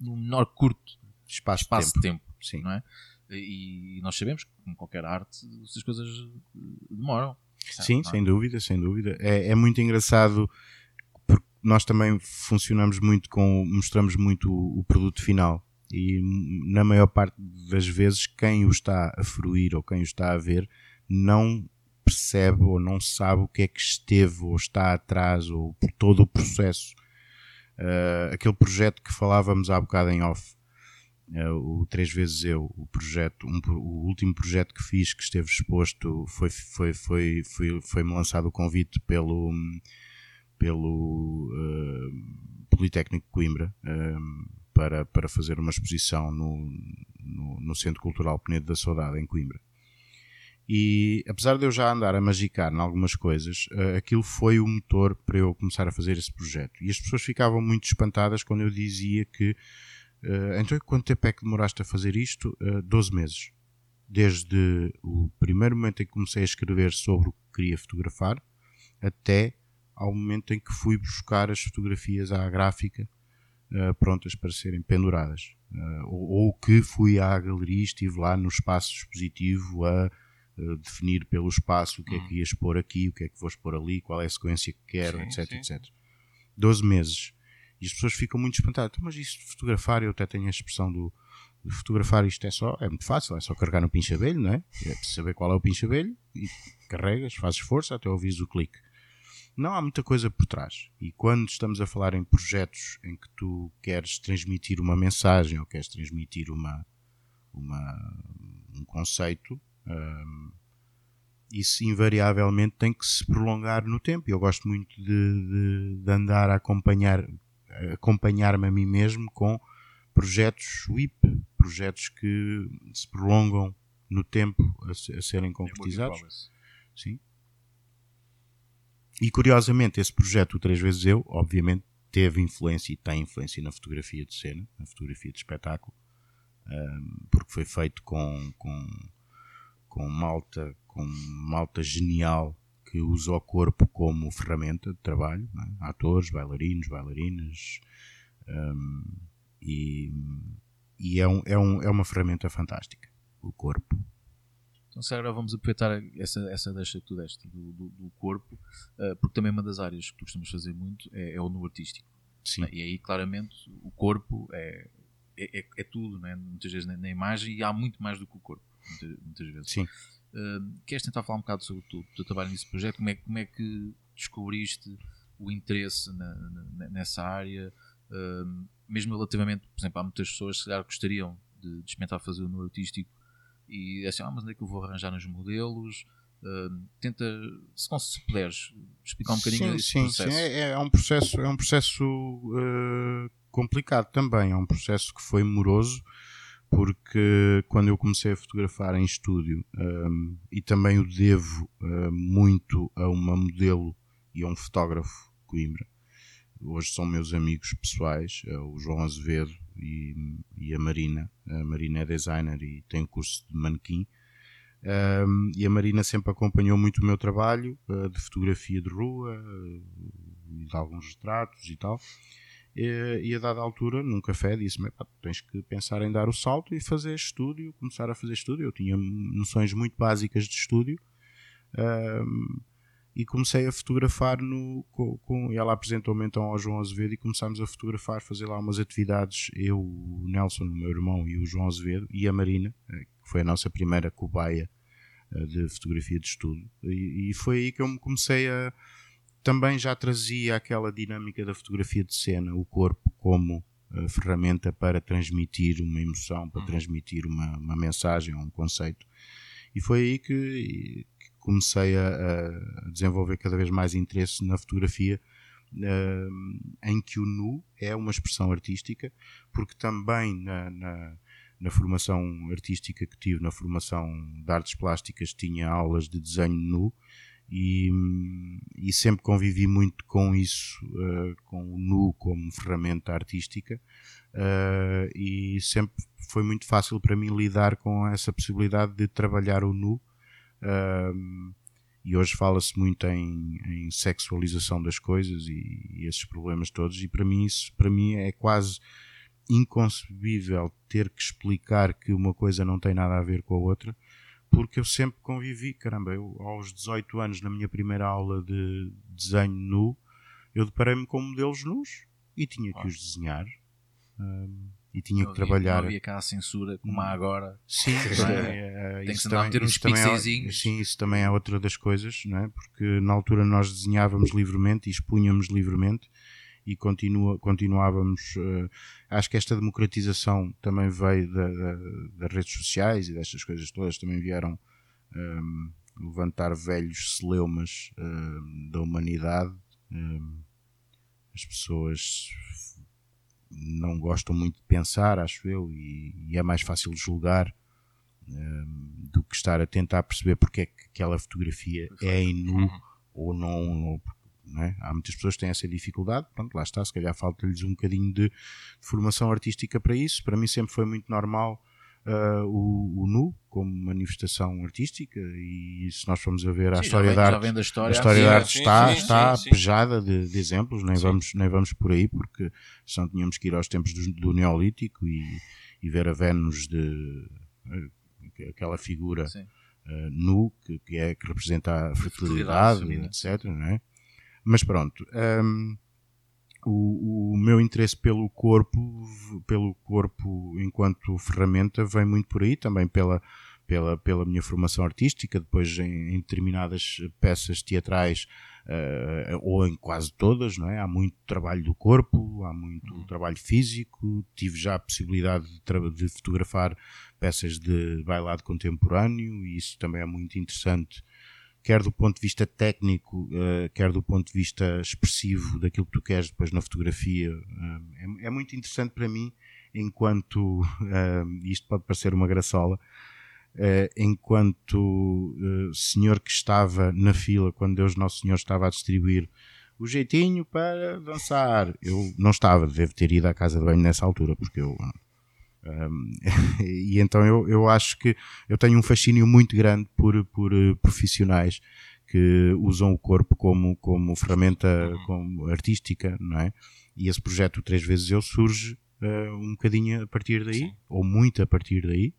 no menor curto espaço, espaço de tempo, tempo Sim. não é? E nós sabemos que com qualquer arte essas coisas demoram. Sim, sem dúvida, sem dúvida. É, é muito engraçado porque nós também funcionamos muito com, mostramos muito o, o produto final e na maior parte das vezes quem o está a fruir ou quem o está a ver não percebe ou não sabe o que é que esteve ou está atrás ou por todo o processo. Uh, aquele projeto que falávamos há bocado em off, o Três Vezes Eu, o projeto, um, o último projeto que fiz que esteve exposto foi, foi, foi, foi, foi-me lançado o convite pelo, pelo uh, Politécnico de Coimbra para, para fazer uma exposição no, no, no Centro Cultural Penedo da Saudade em Coimbra. E apesar de eu já andar a magicar em algumas coisas, uh, aquilo foi o motor para eu começar a fazer esse projeto. E as pessoas ficavam muito espantadas quando eu dizia que uh, então quanto tempo é que demoraste a fazer isto? Uh, eh, 12 meses. Desde o primeiro momento em que comecei a escrever sobre o que queria fotografar até ao momento em que fui buscar as fotografias à gráfica uh, prontas para serem penduradas. Uh, ou, ou, que fui à galeria e estive lá no espaço expositivo a definir pelo espaço o que é que hum. ia expor aqui, o que é que vou expor ali, qual é a sequência que quero, sim, etc, sim. etc. 12 meses. E as pessoas ficam muito espantadas. Então, mas isso de fotografar, eu até tenho a expressão do de fotografar isto é só, é muito fácil, é só carregar no pincha-abelho, não é? É saber qual é o pincha-abelho e carregas, fazes força até ouvires o clique. Não há muita coisa por trás. E quando estamos a falar em projetos em que tu queres transmitir uma mensagem ou queres transmitir uma, uma, um conceito, um, isso invariavelmente tem que se prolongar no tempo. Eu gosto muito de, de, de andar a acompanhar, acompanhar-me a mim mesmo com projetos WIP, projetos que se prolongam no tempo a, a serem concretizados. Sim. E curiosamente, esse projeto, o Três Vezes Eu, obviamente teve influência e tem influência na fotografia de cena, na fotografia de espetáculo, porque foi feito com, com com malta, com malta genial que usa o corpo como ferramenta de trabalho, é? atores, bailarinos, bailarinas, um, e, e é, um, é, um, é uma ferramenta fantástica, o corpo. Então, se agora vamos aproveitar essa, essa deixa que tu deste do, do, do corpo, uh, porque também uma das áreas que tu costumas fazer muito é, é o no artístico. Sim. E aí, claramente, o corpo é, é, é, é tudo, né? muitas vezes na, na imagem, e há muito mais do que o corpo muitas vezes. Sim. Uh, queres tentar falar um bocado sobre o teu, trabalho nesse projeto? Como é, como é que descobriste o interesse na, na, nessa área? Uh, mesmo relativamente, por exemplo, há muitas pessoas que se calhar gostariam de, de experimentar fazer no artístico e é assim, ah, mas onde é que eu vou arranjar nos modelos? Uh, tenta, se, se puderes, explicar um bocadinho sim, esse sim, processo. Sim, é, é um processo, é um processo uh, complicado também, é um processo que foi moroso porque quando eu comecei a fotografar em estúdio, um, e também o devo uh, muito a uma modelo e a um fotógrafo Coimbra, hoje são meus amigos pessoais, uh, o João Azevedo e, e, a Marina. A Marina é designer e tem curso de manequim. Um, e a Marina sempre acompanhou muito o meu trabalho uh, de fotografia de rua e de alguns retratos e tal. E, e a dada altura, num café, disse-me: tens que pensar em dar o salto e fazer estúdio, começar a fazer estúdio. Eu tinha noções muito básicas de estúdio um, e comecei a fotografar no. Com, com, ela apresentou-me então ao João Azevedo e começámos a fotografar, fazer lá umas atividades. Eu, o Nelson, o meu irmão, e o João Azevedo e a Marina, eh, que foi a nossa primeira cobaia eh, de fotografia de estudo. E, e foi aí que eu me comecei a também já trazia aquela dinâmica da fotografia de cena, o corpo como uh, ferramenta para transmitir uma emoção, para uhum. transmitir uma, uma mensagem ou um conceito. E foi aí que, que comecei a, a, desenvolver cada vez mais interesse na fotografia, uh, em que o nu é uma expressão artística, porque também na, na, na formação artística que tive, na formação de artes plásticas, tinha aulas de desenho nu E, e sempre convivi muito com isso, uh, com o nu como ferramenta artística, uh, e sempre foi muito fácil para mim lidar com essa possibilidade de trabalhar o nu. Uh, e hoje fala-se muito em, em, sexualização das coisas e, e, esses problemas todos, e para mim isso para mim é quase inconcebível ter que explicar que uma coisa não tem nada a ver com a outra porque eu sempre convivi, caramba, eu aos 18 anos, na minha primeira aula de desenho nu, eu deparei-me com modelos nus e tinha que os desenhar. Um, e tinha não que trabalhar. Não havia cá a censura como há agora. Sim, é? é, Tem que também, meter uns pixelzinhos. É, sim, isso também é outra das coisas, não é? porque na altura nós desenhávamos livremente e expunhamos livremente e continua, continuávamos. Uh, acho que esta democratização também veio da, da, das redes sociais e destas coisas todas, também vieram um, ehm, levantar velhos celeumas uh, da humanidade. Um, as pessoas não gostam muito de pensar, acho eu, e, e é mais fácil julgar do que estar a tentar perceber porque é que aquela fotografia é em nu uhum. ou não, ou é? Há muitas pessoas que têm essa dificuldade, pronto, lá está, se calhar falta-lhes um bocadinho de, de, formação artística para isso. Para mim sempre foi muito normal uh, o, o, nu como manifestação artística e se nós formos a ver a história da arte, a história, a história da arte está, sim, está sim, pejada de, de, exemplos, nem vamos, nem vamos por aí porque senão tínhamos que ir aos tempos do, do Neolítico e, e, ver a Vênus de uh, aquela figura uh, nu que, que, é, que representa a fertilidade, etc. Não é? Mas pronto. Um, o, o, meu interesse pelo corpo, pelo corpo enquanto ferramenta, vem muito por aí, também pela, pela, pela minha formação artística, depois em, em determinadas peças teatrais, uh, ou em quase todas, não é? Há muito trabalho do corpo, há muito uhum. trabalho físico, tive já a possibilidade de, de fotografar peças de bailado contemporâneo, e isso também é muito interessante quer do ponto de vista técnico, uh, quer do ponto de vista expressivo daquilo que tu queres depois na fotografia. Uh, é, é, muito interessante para mim, enquanto, uh, isto pode parecer uma graçola, enquanto senhor que estava na fila quando Deus Nosso Senhor estava a distribuir o jeitinho para dançar. Eu não estava, devo ter ido à casa de banho nessa altura, porque eu um, e então eu, eu acho que eu tenho um fascínio muito grande por, por uh, profissionais que usam o corpo como, como ferramenta uhum. como artística, não é? E esse projeto Três Vezes Eu surge uh, um bocadinho a partir daí, Sim. ou muito a partir daí,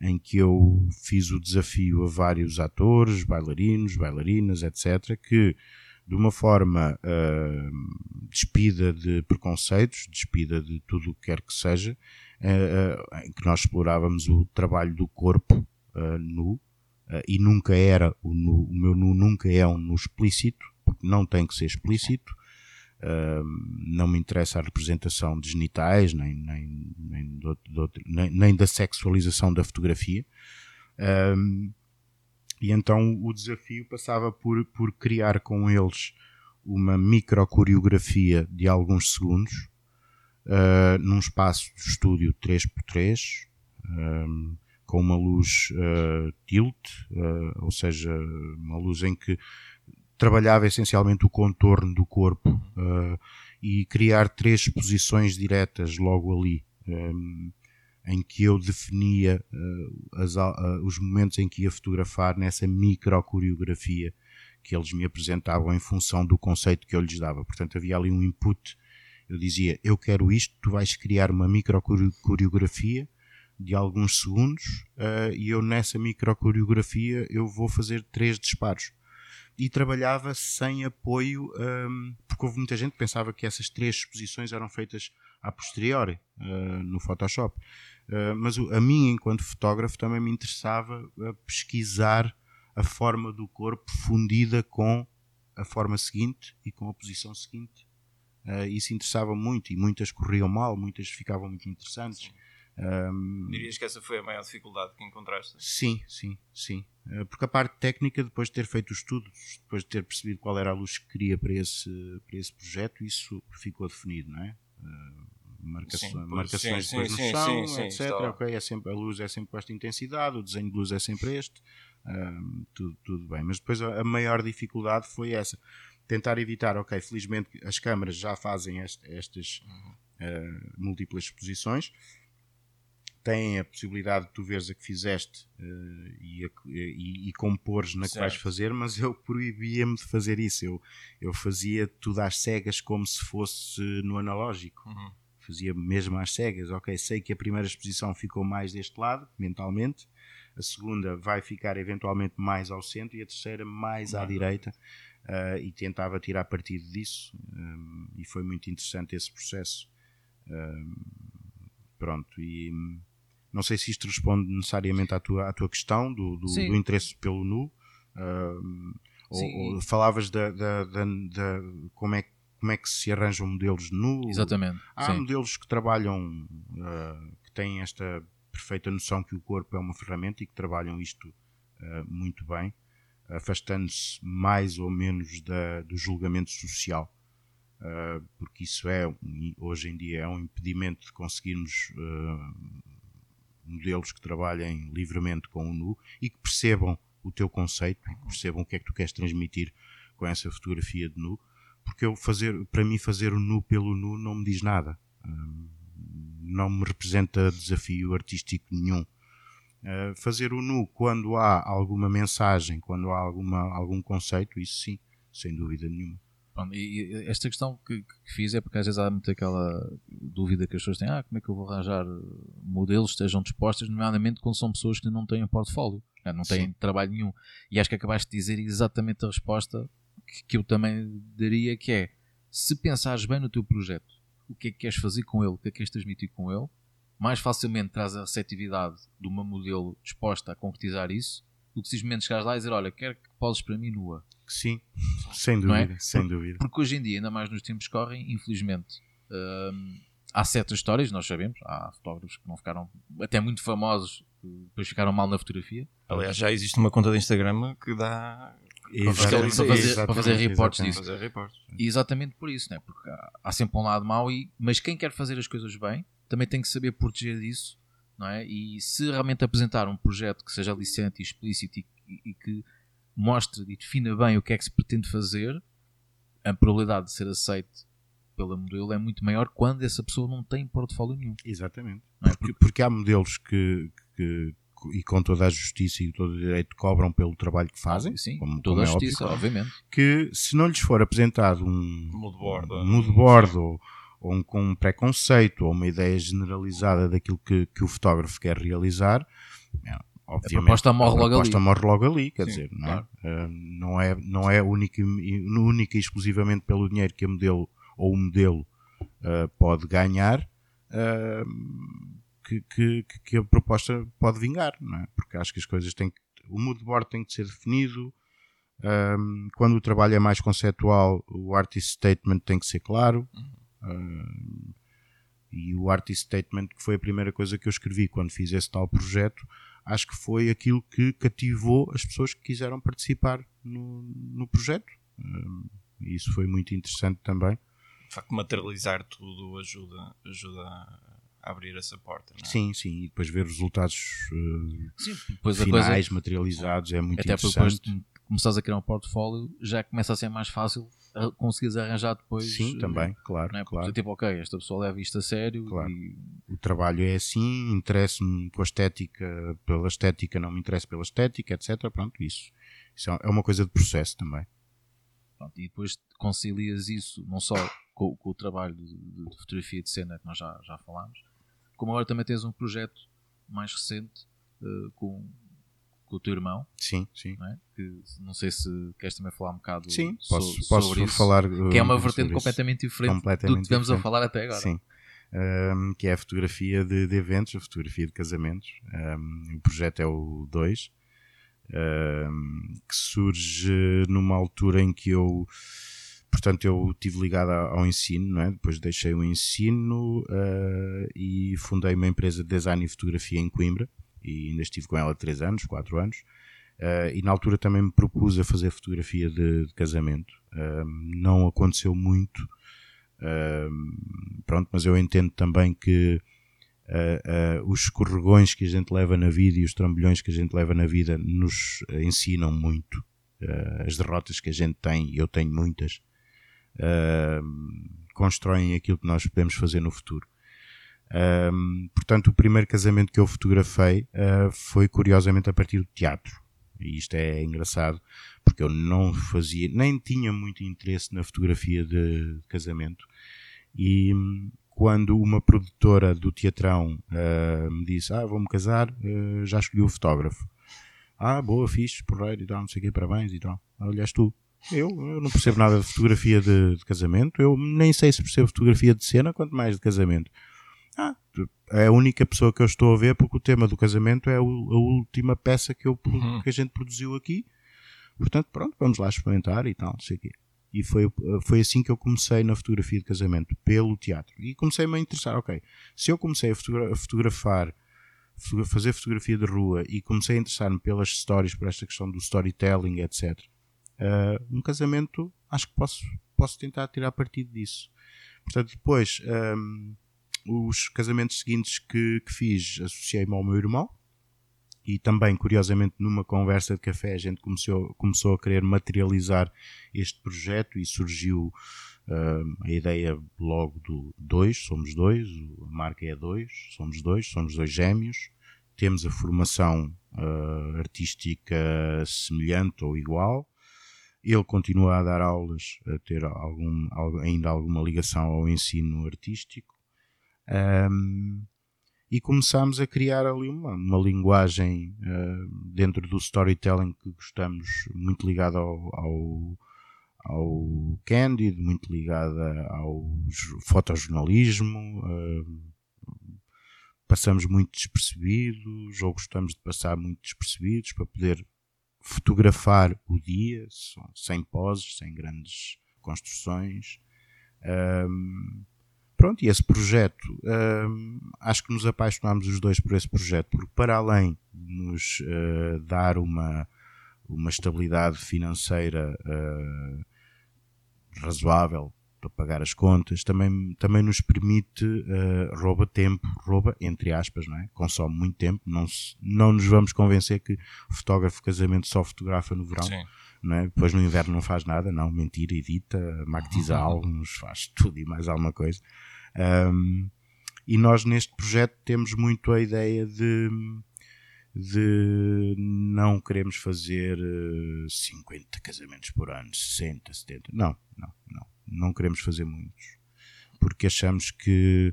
em que eu fiz o desafio a vários atores, bailarinos, bailarinas, etc., que de uma forma uh, despida de preconceitos, despida de tudo o que quer que seja, uh, uh, em que nós explorávamos o trabalho do corpo nu, e nunca era, o, nu, o, meu nu nunca é um nu explícito, porque não tem que ser explícito, não me interessa a representação de genitais, nem, nem, nem, de, de, nem, nem da sexualização da fotografia. E então o desafio passava por, por criar com eles uma micro coreografia de alguns segundos, uh, num espaço de estúdio 3x3, um, ah, com uma luz uh, tilt, uh, ou seja, uma luz em que trabalhava essencialmente o contorno do corpo e criar três posições diretas logo ali. Um, em que eu definia uh, as, uh, os momentos em que ia fotografar nessa micro coreografia que eles me apresentavam em função do conceito que eu lhes dava. Portanto, havia ali um input. Eu dizia, eu quero isto, tu vais criar uma micro coreografia de alguns segundos uh, e eu nessa micro coreografia eu vou fazer três disparos. E trabalhava sem apoio, um, ehm, porque houve muita gente que pensava que essas três exposições eram feitas a posteriori, uh, no Photoshop. Uh, mas a mim, enquanto fotógrafo, também me interessava uh, pesquisar a forma do corpo fundida com a forma seguinte e com a posição seguinte. Uh, isso interessava muito e muitas corriam mal, muitas ficavam muito interessantes. Um, Dirias que essa foi a maior dificuldade que encontraste? Sim, sim, sim. Uh, porque a parte técnica, depois de ter feito os estudos, depois de ter percebido qual era a luz que queria para esse, para esse projeto, isso ficou definido, não é? Uh, marcações, sim, marcações sim, depois sim, no chão, etc. Ok, é sempre, a luz é sempre com esta intensidade, o desenho de luz é sempre este. Um, tudo, tudo bem. Mas depois a, a, maior dificuldade foi essa. Tentar evitar, ok, felizmente as câmaras já fazem estas uh, múltiplas exposições, têm a possibilidade de tu veres a que fizeste uh, e, a, e, e compores na certo. que vais fazer, mas eu proibia-me de fazer isso. Eu, eu fazia tudo às cegas como se fosse no analógico. Uhum. Fazia mesmo às cegas. Ok, sei que a primeira exposição ficou mais deste lado, mentalmente, a segunda vai ficar eventualmente mais ao centro e a terceira mais à direita. Uh, e tentava tirar partido disso um, e foi muito interessante esse processo. Um, pronto, e não sei se isto responde necessariamente à tua, à tua questão do, do, do interesse pelo nu. Uh, ou, ou, falavas da, da, da, da, como, é, como é que se arranjam modelos nu. Exatamente. Há Sim. modelos que trabalham, uh, que têm esta perfeita noção que o corpo é uma ferramenta e que trabalham isto uh, muito bem, afastando-se mais ou menos da, do julgamento social. Uh, porque isso é, hoje em dia, é um impedimento de conseguirmos modelos que trabalhem livremente com o nu e que percebam o teu conceito que percebam o que é que tu queres transmitir com essa fotografia de nu, porque eu fazer, para mim fazer o nu pelo nu não me diz nada. Hum, não me representa desafio artístico nenhum. Uh, fazer o nu quando há alguma mensagem, quando há alguma, algum conceito, isso sim, sem dúvida nenhuma. Bom, e esta questão que, que, fiz é porque às vezes há muito aquela dúvida que as pessoas têm: ah, como é que eu vou arranjar modelos que estejam dispostos, nomeadamente quando são pessoas que não têm um portfólio, não têm Sim. trabalho nenhum. E acho que acabaste de dizer exatamente a resposta que, que eu também daria: que é se pensares bem no teu projeto, o que é que queres fazer com ele, o que é que queres transmitir com ele, mais facilmente traz a receptividade de uma modelo disposta a concretizar isso do que simplesmente chegares lá e dizer: olha, quero que poses para mim nua Sim, sem dúvida, é? sem dúvida. Porque hoje em dia, ainda mais nos tempos que correm, infelizmente, hum, há certas histórias, nós sabemos, há fotógrafos que não ficaram até muito famosos, depois ficaram mal na fotografia. Aliás, já existe uma conta de Instagram que dá Exatamente, para fazer, para fazer reportes disso. Fazer reportes. E exatamente por isso, né? porque há, há, sempre um lado mau, e, mas quem quer fazer as coisas bem também tem que saber proteger disso. Não é? E se realmente apresentar um projeto que seja licente e explícito e, e, e que mostre e defina bem o que é que se pretende fazer, a probabilidade de ser aceito pela modelo é muito maior quando essa pessoa não tem portfólio nenhum. Exatamente. É? Porque, porque, há modelos que, que, e com toda a justiça e todo o direito cobram pelo trabalho que fazem. sim, como, toda como a é justiça, óbvio, obviamente. Que se não lhes for apresentado um moodboard, um moodboard ou, ou um, com um preconceito ou uma ideia generalizada daquilo que, que o fotógrafo quer realizar, é, obviamente, a proposta morre, a proposta logo, ali. morre logo ali. Quer Sim, dizer, não, é? claro. é? não é, não é única, única e exclusivamente pelo dinheiro que a modelo ou o modelo uh, pode ganhar uh, que, que, que, a proposta pode vingar, não é? Porque acho que as coisas têm que. O mood board tem que ser definido. Um, quando o trabalho é mais conceptual, o artist statement tem que ser claro. Uhum. e o artist statement, que foi a primeira coisa que eu escrevi quando fiz esse tal projeto, acho que foi aquilo que cativou as pessoas que quiseram participar no, no projeto. e isso foi muito interessante também. De facto, materializar tudo ajuda, ajuda abrir essa porta. É? Sim, sim, e depois ver resultados uh, sim, depois finais coisa, materializados é muito até interessante. Até depois de começares a criar um portfólio, já começa a ser mais fácil conseguires arranjar depois. Sim, também, eh, claro. É? claro. Tipo, ok, esta pessoa leva isto a sério. Claro. E... O trabalho é assim, interessa-me com a estética, pela estética, não me interessa pela estética, etc. Pronto, isso. Isso é uma coisa de processo também. Pronto, e depois concilias isso não só com, com o trabalho de, de, fotografia de cena que nós já, já falámos, como agora também tens um projeto mais recente uh, com com o teu irmão. Sim, sim. Não, é? que, não sei se queres também falar um bocado sim, posso, so, posso sobre isso. falar. Que é uma vertente completamente diferente completamente do que estivemos a falar até agora. Sim. Um, que é a fotografia de, de, eventos, a fotografia de casamentos. Um, o projeto é o 2, um, que surge numa altura em que eu, portanto, eu estive ligado ao ensino, não é? depois deixei o ensino uh, e fundei uma empresa de design e fotografia em Coimbra e ainda estive com ela 3 anos, 4 anos. Uh, e na altura também me propus a fazer fotografia de, de casamento. Uh, não aconteceu muito, uh, pronto, mas eu entendo também que os escorregões que a gente leva na vida e os trambolhões que a gente leva na vida nos ensinam muito. as derrotas que a gente tem, eu tenho muitas, constroem aquilo que nós podemos fazer no futuro. Um, portanto, o primeiro casamento que eu fotografei uh, foi curiosamente a partir do teatro. E isto é engraçado, porque eu não fazia, nem tinha muito interesse na fotografia de casamento. E hum, quando uma produtora do teatrão uh, me disse: Ah, vou-me casar, uh, já escolhi o fotógrafo. Ah, boa, fixe, porreiro e tal, não sei o quê, parabéns e tal. Olhas tu. Eu, eu não percebo nada de fotografia de, de, casamento, eu nem sei se percebo fotografia de cena, quanto mais de casamento. Ah, é a única pessoa que eu estou a ver porque o tema do casamento é a última peça que, eu, uhum. que a gente produziu aqui. Portanto, pronto, vamos lá experimentar e tal, não sei o quê. E foi, foi assim que eu comecei na fotografia de casamento, pelo teatro. E comecei-me a interessar, ok, se eu comecei a, fotogra a fotografar, fazer fotografia de rua e comecei a interessar-me pelas histórias, por esta questão do storytelling, etc., uh, um casamento, acho que posso, posso tentar tirar partido disso. Portanto, depois... Um, os casamentos seguintes que, que fiz, associei-me ao meu irmão e também, curiosamente, numa conversa de café, a gente começou, começou a querer materializar este projeto e surgiu uh, a ideia logo do dois, somos dois, a marca é dois, somos dois, somos dois gêmeos, temos a formação uh, artística semelhante ou igual. Ele continua a dar aulas, a ter algum, ainda alguma ligação ao ensino artístico um, e começámos a criar ali uma, uma linguagem uh, dentro do storytelling que gostamos, muito ligada ao, ao, ao muito ligada ao fotojornalismo. Uh, passamos muito despercebidos, ou gostamos de passar muito despercebidos para poder fotografar o dia, sem poses, sem grandes construções. Um, Pronto, e esse projeto, hum, acho que nos apaixonámos os dois por esse projeto, porque para além de nos uh, dar uma, uma estabilidade financeira uh, razoável para pagar as contas, também, também nos permite, uh, rouba tempo, rouba, entre aspas, não é? consome muito tempo, não, se, não nos vamos convencer que o fotógrafo casamento só fotografa no verão. Sim. Não é? Depois no inverno não faz nada, não, mentira, edita, magnetiza álbuns, faz tudo e mais alguma coisa. Um, e nós neste projeto temos muito a ideia de, de não queremos fazer 50 eh, casamentos por ano, 60, 70. Não, não, não. Não queremos fazer muitos. Porque achamos que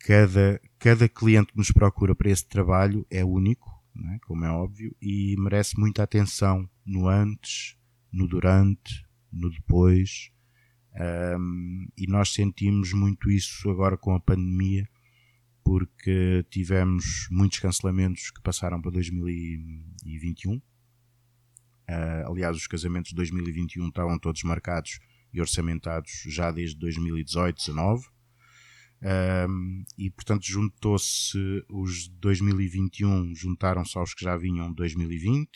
cada, cada cliente que nos procura para esse trabalho é único, é? como é óbvio, e merece muita atenção no antes, no durante, no depois um, e nós sentimos muito isso agora com a pandemia, porque tivemos muitos cancelamentos que passaram para 2021. Uh, ah, aliás, os casamentos de 2021 estavam todos marcados e orçamentados já desde 2018, 19. Um, e portanto juntou-se os de 2021 juntaram-se aos que já vinham de 2020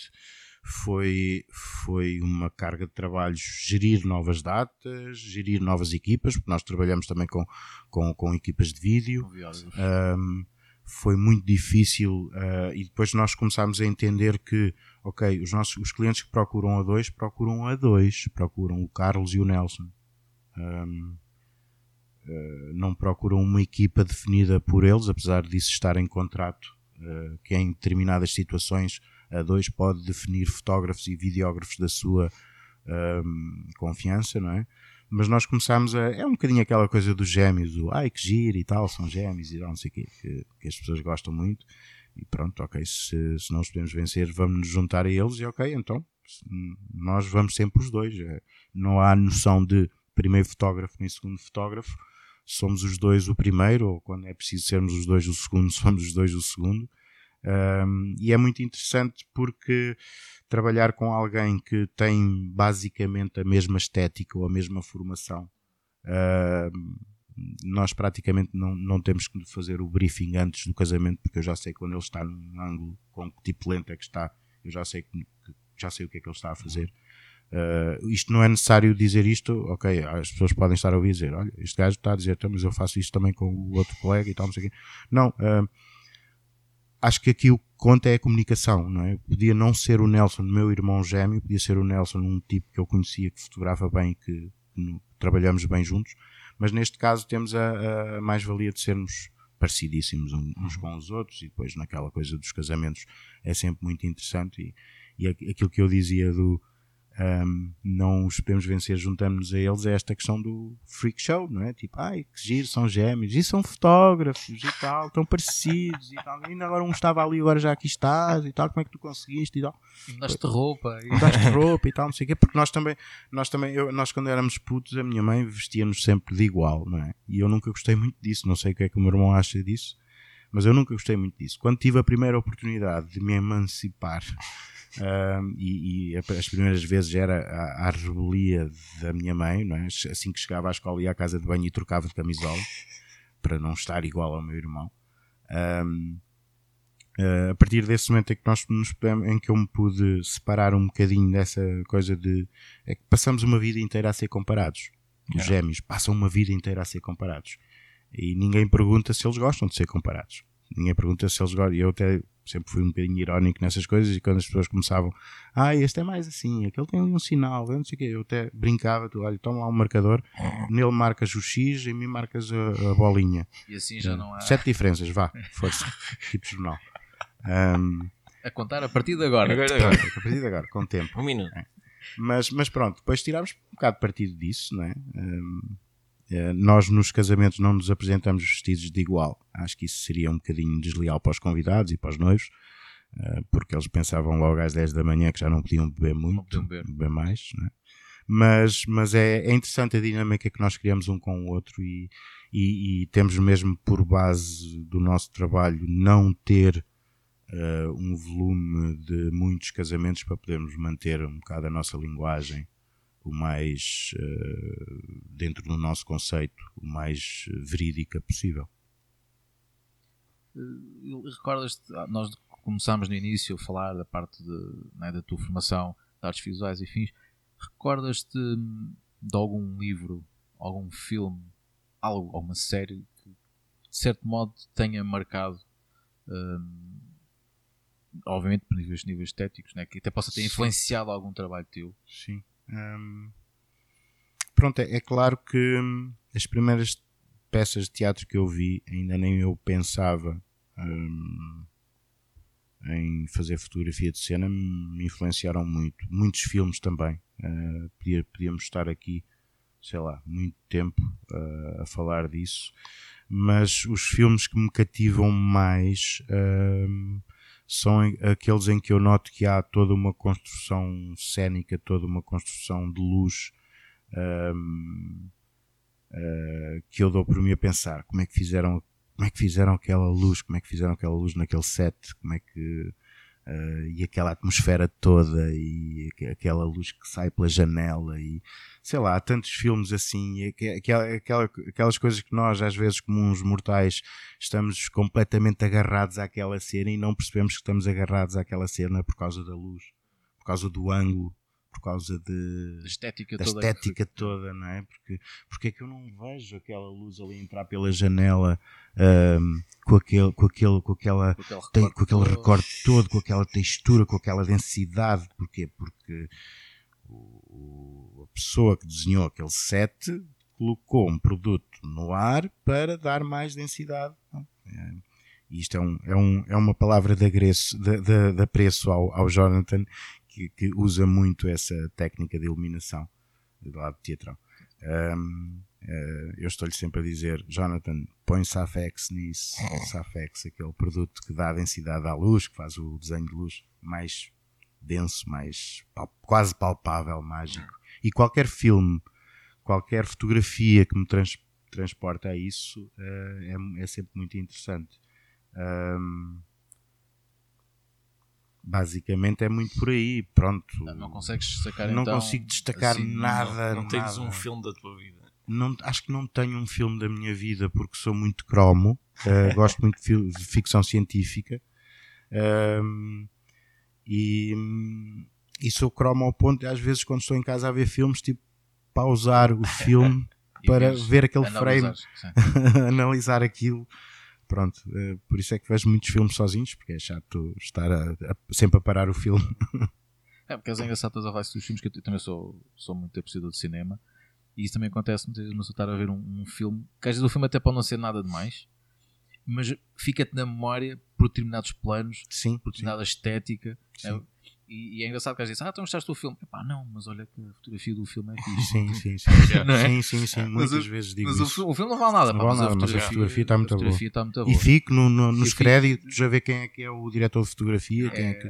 foi, foi uma carga de trabalho gerir novas datas, gerir novas equipas, porque nós trabalhamos também com, com, com equipas de vídeo. Um, foi muito difícil uh, e depois nós começámos a entender que, ok, os, nossos, os clientes que procuram a dois, procuram a dois, procuram o Carlos e o Nelson. Um, uh, não procuram uma equipa definida por eles, apesar disso estar em contrato, uh, que em determinadas situações a dois pode definir fotógrafos e videógrafos da sua confiança, não é? Mas nós começámos a. É um bocadinho aquela coisa dos gêmeos, o ai que giro e tal, são gêmeos e não sei o quê, que, que as pessoas gostam muito. E pronto, ok, se, se nós podemos vencer, vamos nos juntar a eles e ok, então nós vamos sempre os dois. É, não há noção de primeiro fotógrafo nem segundo fotógrafo, somos os dois o primeiro, ou quando é preciso sermos os dois o segundo, somos os dois o segundo. Um, e é muito interessante porque trabalhar com alguém que tem basicamente a mesma estética ou a mesma formação, uh, nós praticamente não, não temos que fazer o briefing antes do casamento, porque eu já sei quando ele está num ângulo, com que tipo de lente é que está, eu já sei, que, já sei o que é que ele está a fazer. Uh, isto não é necessário dizer isto, ok, as pessoas podem estar a ouvir dizer, olha, este gajo está a dizer, então, mas eu faço isto também com o outro colega e tal, não sei o quê. Não, uh, acho que aqui o que conta é a comunicação, não é? Podia não ser o Nelson, meu irmão gêmeo, podia ser o Nelson, um tipo que eu conhecia, que fotografa bem, que, que trabalhamos bem juntos, mas neste caso temos a, a mais-valia de sermos parecidíssimos uns com os outros e depois naquela coisa dos casamentos é sempre muito interessante e, e aquilo que eu dizia do um, não os podemos vencer juntando-nos a eles é esta questão do freak show, não é? Tipo, ai, que giro, são gêmeos, e são fotógrafos e tal, tão parecidos e tal. E agora um estava ali, agora já aqui estás e tal, como é que tu conseguiste e tal. Daste roupa. E... Daste roupa e tal, não sei o quê, porque nós também, nós também, eu, nós quando éramos putos, a minha mãe vestia-nos sempre de igual, não é? E eu nunca gostei muito disso, não sei o que é que o meu irmão acha disso, mas eu nunca gostei muito disso. Quando tive a primeira oportunidade de me emancipar um, e, e, as primeiras vezes era a, a, rebelia da minha mãe, não é? assim que chegava à escola ia à casa de banho e trocava de camisola para não estar igual ao meu irmão. Um, uh, a partir desse momento em que, nós nos, em que eu me pude separar um bocadinho dessa coisa de é que passamos uma vida inteira a ser comparados. Os gêmeos passam uma vida inteira a ser comparados. E ninguém pergunta se eles gostam de ser comparados. Ninguém pergunta se eles gostam. Eu até sempre fui um bocadinho irónico nessas coisas e quando as pessoas começavam, ah, este é mais assim, aquele tem ali um sinal, não sei o quê, eu até brincava, tu, olha, toma lá um marcador, nele marcas o X, em mim marcas a, a bolinha. E assim já não há. Sete diferenças, vá, força, tipo jornal. Um, a contar a partir de agora. agora, agora. a partir de agora, com tempo. Um minuto. É. Mas, mas pronto, depois tirámos um bocado de partido disso, não é? Um, nós nos casamentos não nos apresentamos vestidos de igual. Acho que isso seria um bocadinho desleal para os convidados e para os noivos, eh, porque eles pensavam logo às 10 da manhã que já não podiam beber muito, beber. beber. mais. É? Mas, mas é, é, interessante a dinâmica que nós criamos um com o outro e, e, e temos mesmo por base do nosso trabalho não ter uh, um volume de muitos casamentos para podermos manter um bocado a nossa linguagem o mais, uh, dentro do nosso conceito, o mais verídica possível. Uh, Recordas-te, ah, nós começámos no início a falar da parte de, né, da tua formação de artes visuais e fins. Recordas-te hum, de algum livro, algum filme, algo, alguma série que de certo modo tenha marcado, um, obviamente por níveis, níveis estéticos, né, que até possa ter influenciado algum trabalho teu? Sim. Pronto, é, é, claro que hum, as primeiras peças de teatro que eu vi, ainda nem eu pensava hum, em fazer fotografia de cena, me influenciaram muito. Muitos filmes também. Uh, podíamos estar aqui, sei lá, muito tempo uh, a falar disso. Mas os filmes que me cativam mais uh, são aqueles em que eu noto que há toda uma construção cênica, toda uma construção de luz um, uh, ah, que eu dou por mim a pensar como é que fizeram como é que fizeram aquela luz, como é que fizeram aquela luz naquele set, como é que Uh, e aquela atmosfera toda e aquela luz que sai pela janela e sei lá, há tantos filmes assim aquela, aquela, aquelas coisas que nós às vezes como uns mortais estamos completamente agarrados àquela cena e não percebemos que estamos agarrados àquela cena por causa da luz, por causa do ângulo por causa de, da estética, da toda, estética toda, não é? Porque, porque é que eu não vejo aquela luz ali entrar pela janela um, com, aquele, com, aquele, com, aquela, com, aquele tem, com aquele recorte todo, com aquela textura, com aquela densidade. Porquê? Porque o, a pessoa que desenhou aquele set colocou um produto no ar para dar mais densidade. É? Isto é, um, é, um, é uma palavra de, agresso, de, de, de apreço ao, ao Jonathan, que, que, usa muito essa técnica de iluminação do lado teatral. Um, uh, eh, eu estou-lhe sempre a dizer, Jonathan, põe Safex nisso, Safex, aquele produto que dá densidade à luz, que faz o desenho de luz mais denso, mais pal quase palpável, mágico. E qualquer filme, qualquer fotografia que me trans transporta a isso uh, é, é, sempre muito interessante. Um, basicamente é muito por aí, pronto. Não, não consegues destacar Não então, consigo destacar assim, nada. Não, não tens nada. um filme da tua vida. Não, acho que não tenho um filme da minha vida porque sou muito cromo. Uh, gosto muito de, ficção científica. Uh, e, Isso eu cromo ao ponto de, às vezes, quando estou em casa a ver filmes, tipo, pausar o filme para ver aquele frame, analisar aquilo. Pronto, eh, por isso é que vejo muitos filmes sozinhos, porque é chato estar a- a- sempre a parar o filme. É, porque é engraçado todas as dos filmes que eu também sou, sou muito apreciador de cinema e isso também acontece muitas vezes, pessoa estar a ver um, um filme que às vezes o filme até pode não ser nada demais, mas fica-te na memória por determinados planos, Sim, por determinada estética. Sim. É, e, e é engraçado que às vezes, ah, então gostaste do filme? Epá, não, mas olha que a fotografia do filme é fixe. sim, sim, sim. Não é? Sim, sim, sim. Mas Muitas o- vezes digo Mas o, isso. o filme não vale nada, Não pá, vale nada, mas a fotografia está muito boa. está muito E boa. fico no- no- nos fico- créditos a ver quem é que é o diretor de fotografia. Quem é que...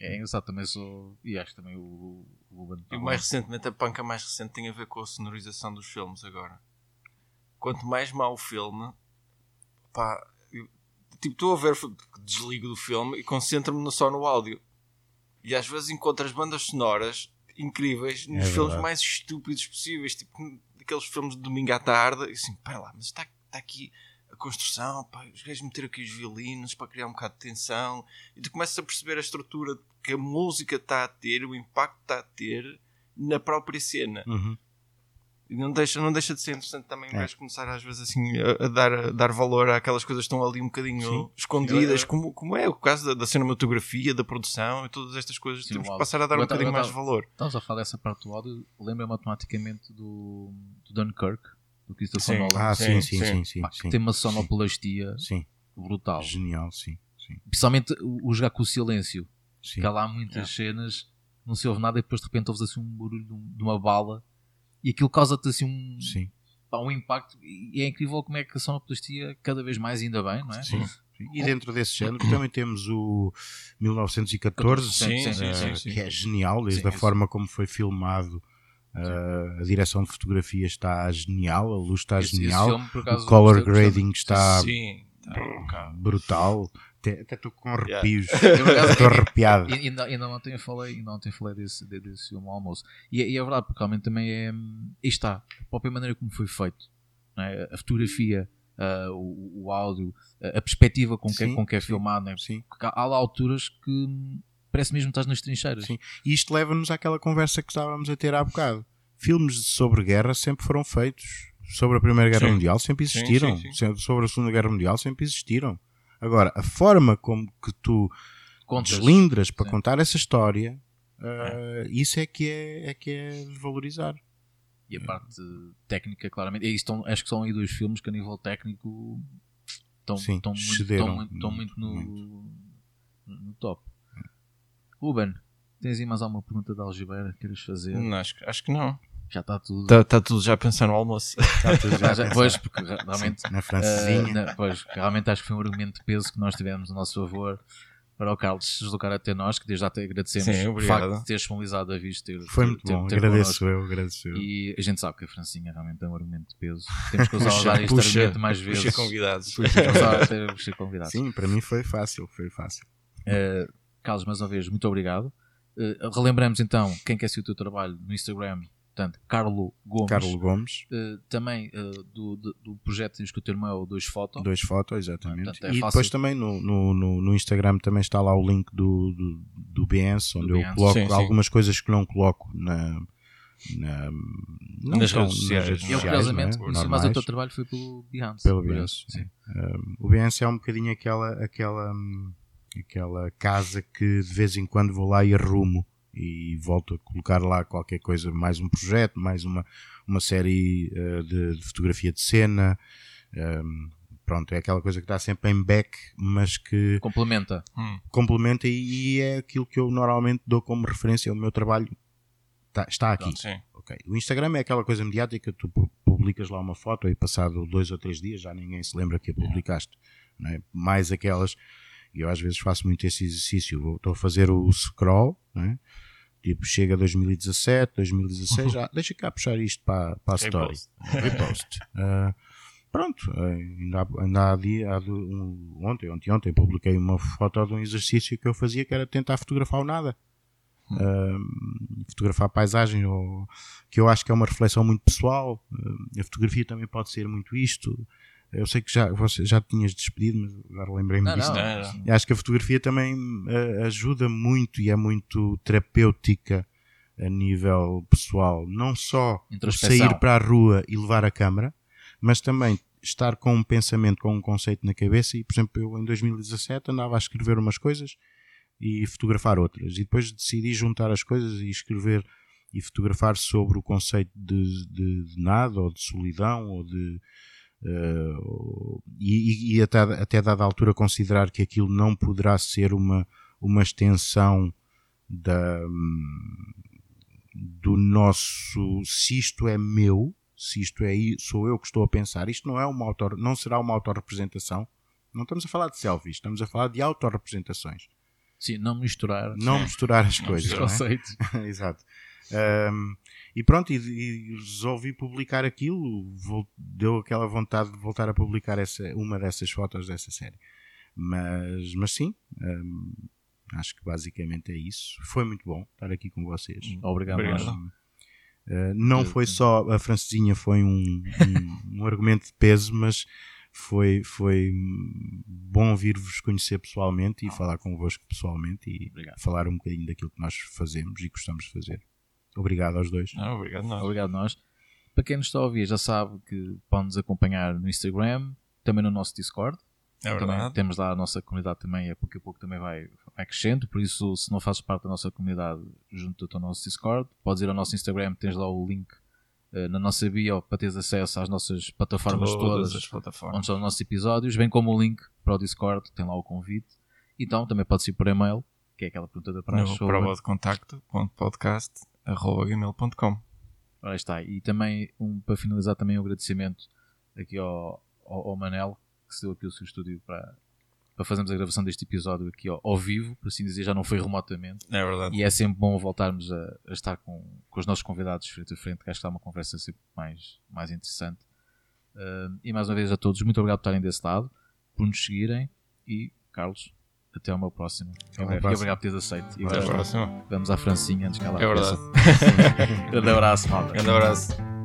É engraçado também sou. E acho também o, o. E o mais recentemente, a panca mais recente tem a ver com a sonorização dos filmes agora. Quanto mais mau o filme, pá, tipo, estou a ver, desligo do filme e concentro-me só no áudio. E às vezes encontro as bandas sonoras incríveis nos É filmes verdade. mais estúpidos possíveis, tipo aqueles filmes de domingo à tarde. E assim, pera lá, mas está, está aqui a construção, pá, os gajos meteram aqui os violinos para criar um bocado de tensão. E tu começas a perceber a estrutura que a música está a ter, o impacto que está a ter na própria cena. Uhum. E não deixa, não deixa de ser interessante também É. começar às vezes assim a, a dar, a dar valor àquelas coisas que estão ali um bocadinho Sim. escondidas, Eu- eu- como, como é o caso da, da cinematografia, da produção e todas estas coisas. Sim, Temos que passar a dar Eu um tava- bocadinho mais valor. Estamos a falar dessa parte do áudio, lembra-me automaticamente do, do Dunkirk, do Christopher Sim. Nolan, Ah, sim, Sim, sim, sim. sim, sim. pá, que sim. tem uma sonoplastia Sim, brutal. genial, sim. sim, Principalmente o o jogar com o silêncio. sim. Que há lá muitas cenas, não se ouve nada e depois de repente ouves assim um barulho de uma bala e aquilo causa-te assim um, Sim, pá, um impacto. E é incrível como é que a sonoplastia, cada vez mais, ainda bem, não é? sim. E dentro desse género também temos o 1914, Sim, sim, sim, eh, sim, sim. que é genial, desde Sim, a esse- forma como foi filmado. eh, a direção de fotografia está genial, a luz está Esse- esse genial, filme, por acaso, o color grading está Sim, tá brutal. Até estou com arrepios. Acaso, Estou arrepiado. E ainda, ainda ontem eu falei, ainda ontem falei desse, de- desse filme ao almoço. E, é- e é verdade, porque realmente também é. hum, Aí está, a própria maneira como foi feito. não é? A fotografia, ah, o, o áudio, a, perspectiva com que, é- Sim, com que é sim, filmado. não é? Sim. Porque há, há lá alturas que hum, parece mesmo que estás nas trincheiras. Sim. E isto leva-nos àquela conversa que estávamos a ter há bocado. Filmes sobre guerra sempre foram feitos. Sobre a Primeira Guerra Sim. Mundial sempre existiram. sim, sim. Se- Sobre a Segunda Guerra Mundial sempre existiram. Agora, a forma como que tu Contas. deslindras para Sim. contar essa história, ah, isso é que é, é que é valorizar. E a parte técnica, claramente. E estão- acho que são aí dois filmes que a nível técnico estão, Sim, estão muito, estão muito, estão muito, muito no, no top. Ruben, tens aí mais alguma pergunta da Algibeira que queres fazer? Não, acho, acho que não. Já está tudo. Está tá tudo já a pensar no almoço. Está tudo Já- já pois, porque re- realmente, Na eh, francesinha. na- pois, realmente acho que foi um argumento de peso que nós tivemos a nosso favor para o Carlos se deslocar até nós, que desde já te agradecemos Sim, o obrigado. facto de teres disponibilizado a vista ter, Foi muito ter- bom. ter Agradeço eu, agradeço eu. E a gente sabe que a Francinha realmente é um argumento de peso. Temos que usar, Puxa, este puxa, argumento mais vezes. puxa convidados. Usar- que ser convidados. Sim, para mim foi fácil, foi fácil. Uh, Carlos, mais uma vez, muito obrigado. Uh, relembramos então quem quer seguir o teu trabalho no Instagram, portanto, Carlo Gomes. Carlos Gomes, Uh, também uh, do, do, do projeto Tens que o teu irmão é o Dois Foto. dois fotos, exatamente. Portanto, é e fácil. depois também no, no, no, no Instagram também está lá o link do, do, do Behance, onde Do eu coloco Sim, sim. algumas coisas que não coloco na, na- não Nas redes sociais, redes não é? Eu, sociais, curiosamente, é? conheci mais o teu trabalho foi pelo Behance. Pelo Behance, sim. Um, o Behance é um bocadinho aquela, aquela, hum, aquela casa que de vez em quando vou lá e arrumo e volto a colocar lá qualquer coisa, mais um projeto, mais uma, uma série uh, de, de fotografia de cena. Um, pronto, é aquela coisa que está sempre em back, mas que Complementa. Hum. complementa e, e é aquilo que eu normalmente dou como referência ao meu trabalho. Tá- está aqui. Sim. Ok. O Instagram é aquela coisa mediática, tu pu- publicas lá uma foto e passado dois ou três dias já ninguém se lembra que a publicaste. Não é? Mais aquelas, e eu às vezes faço muito esse exercício, vou- estou a fazer o scroll, não é? Tipo chega 2017, 2016, já, deixa cá puxar isto para, para a story. Repost. Ah, pronto, ah, ainda, há- ainda há dia, há do- um- ontem, ontem, ontem, publiquei uma foto de um exercício que eu fazia que era tentar fotografar o nada. Ah, fotografar a paisagem, ou, que eu acho que é uma reflexão muito pessoal. Ah, a fotografia também pode ser muito isto. Eu sei que já, você já tinhas despedido, mas agora lembrei-me disso. não. Não, E acho que a fotografia também eh, ajuda muito e é muito terapêutica a nível pessoal. Não só sair para a rua e levar a câmara, mas também estar com um pensamento, com um conceito na cabeça. E, por exemplo, eu em 2017 andava a escrever umas coisas e fotografar outras. E depois decidi juntar as coisas e escrever e fotografar sobre o conceito de, de, de nada, ou de solidão, ou de. Ou- e, e- até, até dada altura considerar que aquilo não poderá ser uma, uma extensão da, hum, do nosso. Se isto é meu, se isto é sou eu que estou a pensar, isto não é uma autor, não será uma autorrepresentação. Não estamos a falar de selfies, estamos a falar de autorrepresentações. Sim, não misturar Não misturar as coisas. não é? Exato. Ahm, e pronto, e, e resolvi publicar aquilo, vol- deu aquela vontade de voltar a publicar essa, uma dessas fotos dessa série. Mas, mas sim, ahm, acho que basicamente é isso. Foi muito bom estar aqui com vocês. Obrigado. Obrigado. nós. Uh, não foi só a francesinha foi um, um, um argumento de peso mas foi, foi hum, bom vir-vos conhecer pessoalmente e falar convosco pessoalmente e Obrigado. falar um bocadinho daquilo que nós fazemos e gostamos de fazer obrigado aos dois Não, obrigado, nós. Obrigado nós. Para quem nos está a ouvir já sabe que pode nos acompanhar no Instagram, também no nosso Discord. É Também verdade. temos lá a nossa comunidade também, a pouco a pouco também vai, vai crescendo, por isso se não fazes parte da nossa comunidade, junta-te ao nosso Discord, podes ir ao nosso Instagram, tens lá o link eh, na nossa bio para teres acesso às nossas plataformas todas, as plataformas. onde estão os nossos episódios, bem como o link para o Discord, tem lá o convite. Então também pode ir por e-mail, que é aquela pergunta da praxe. No sobre- prova de contacto, ponto podcast, gmail.com. Ora está. E também, um, para finalizar, também um agradecimento aqui ao, ao, ao Manel, que se deu aqui o seu estúdio para, para fazermos a gravação deste episódio aqui ao, ao vivo, por assim dizer, já não foi remotamente. É verdade. E é sempre bom voltarmos a, a estar com, com os nossos convidados frente a frente, que acho que está uma conversa sempre mais, mais interessante. Ah, e mais uma vez a todos, muito obrigado por estarem desse lado, por nos seguirem e, Carlos, até ao meu próximo. Até uma E próxima. obrigado por teres aceito. E Até a agora próxima. vamos à Francinha antes que ela É verdade. Grande abraço, malta. Grande abraço.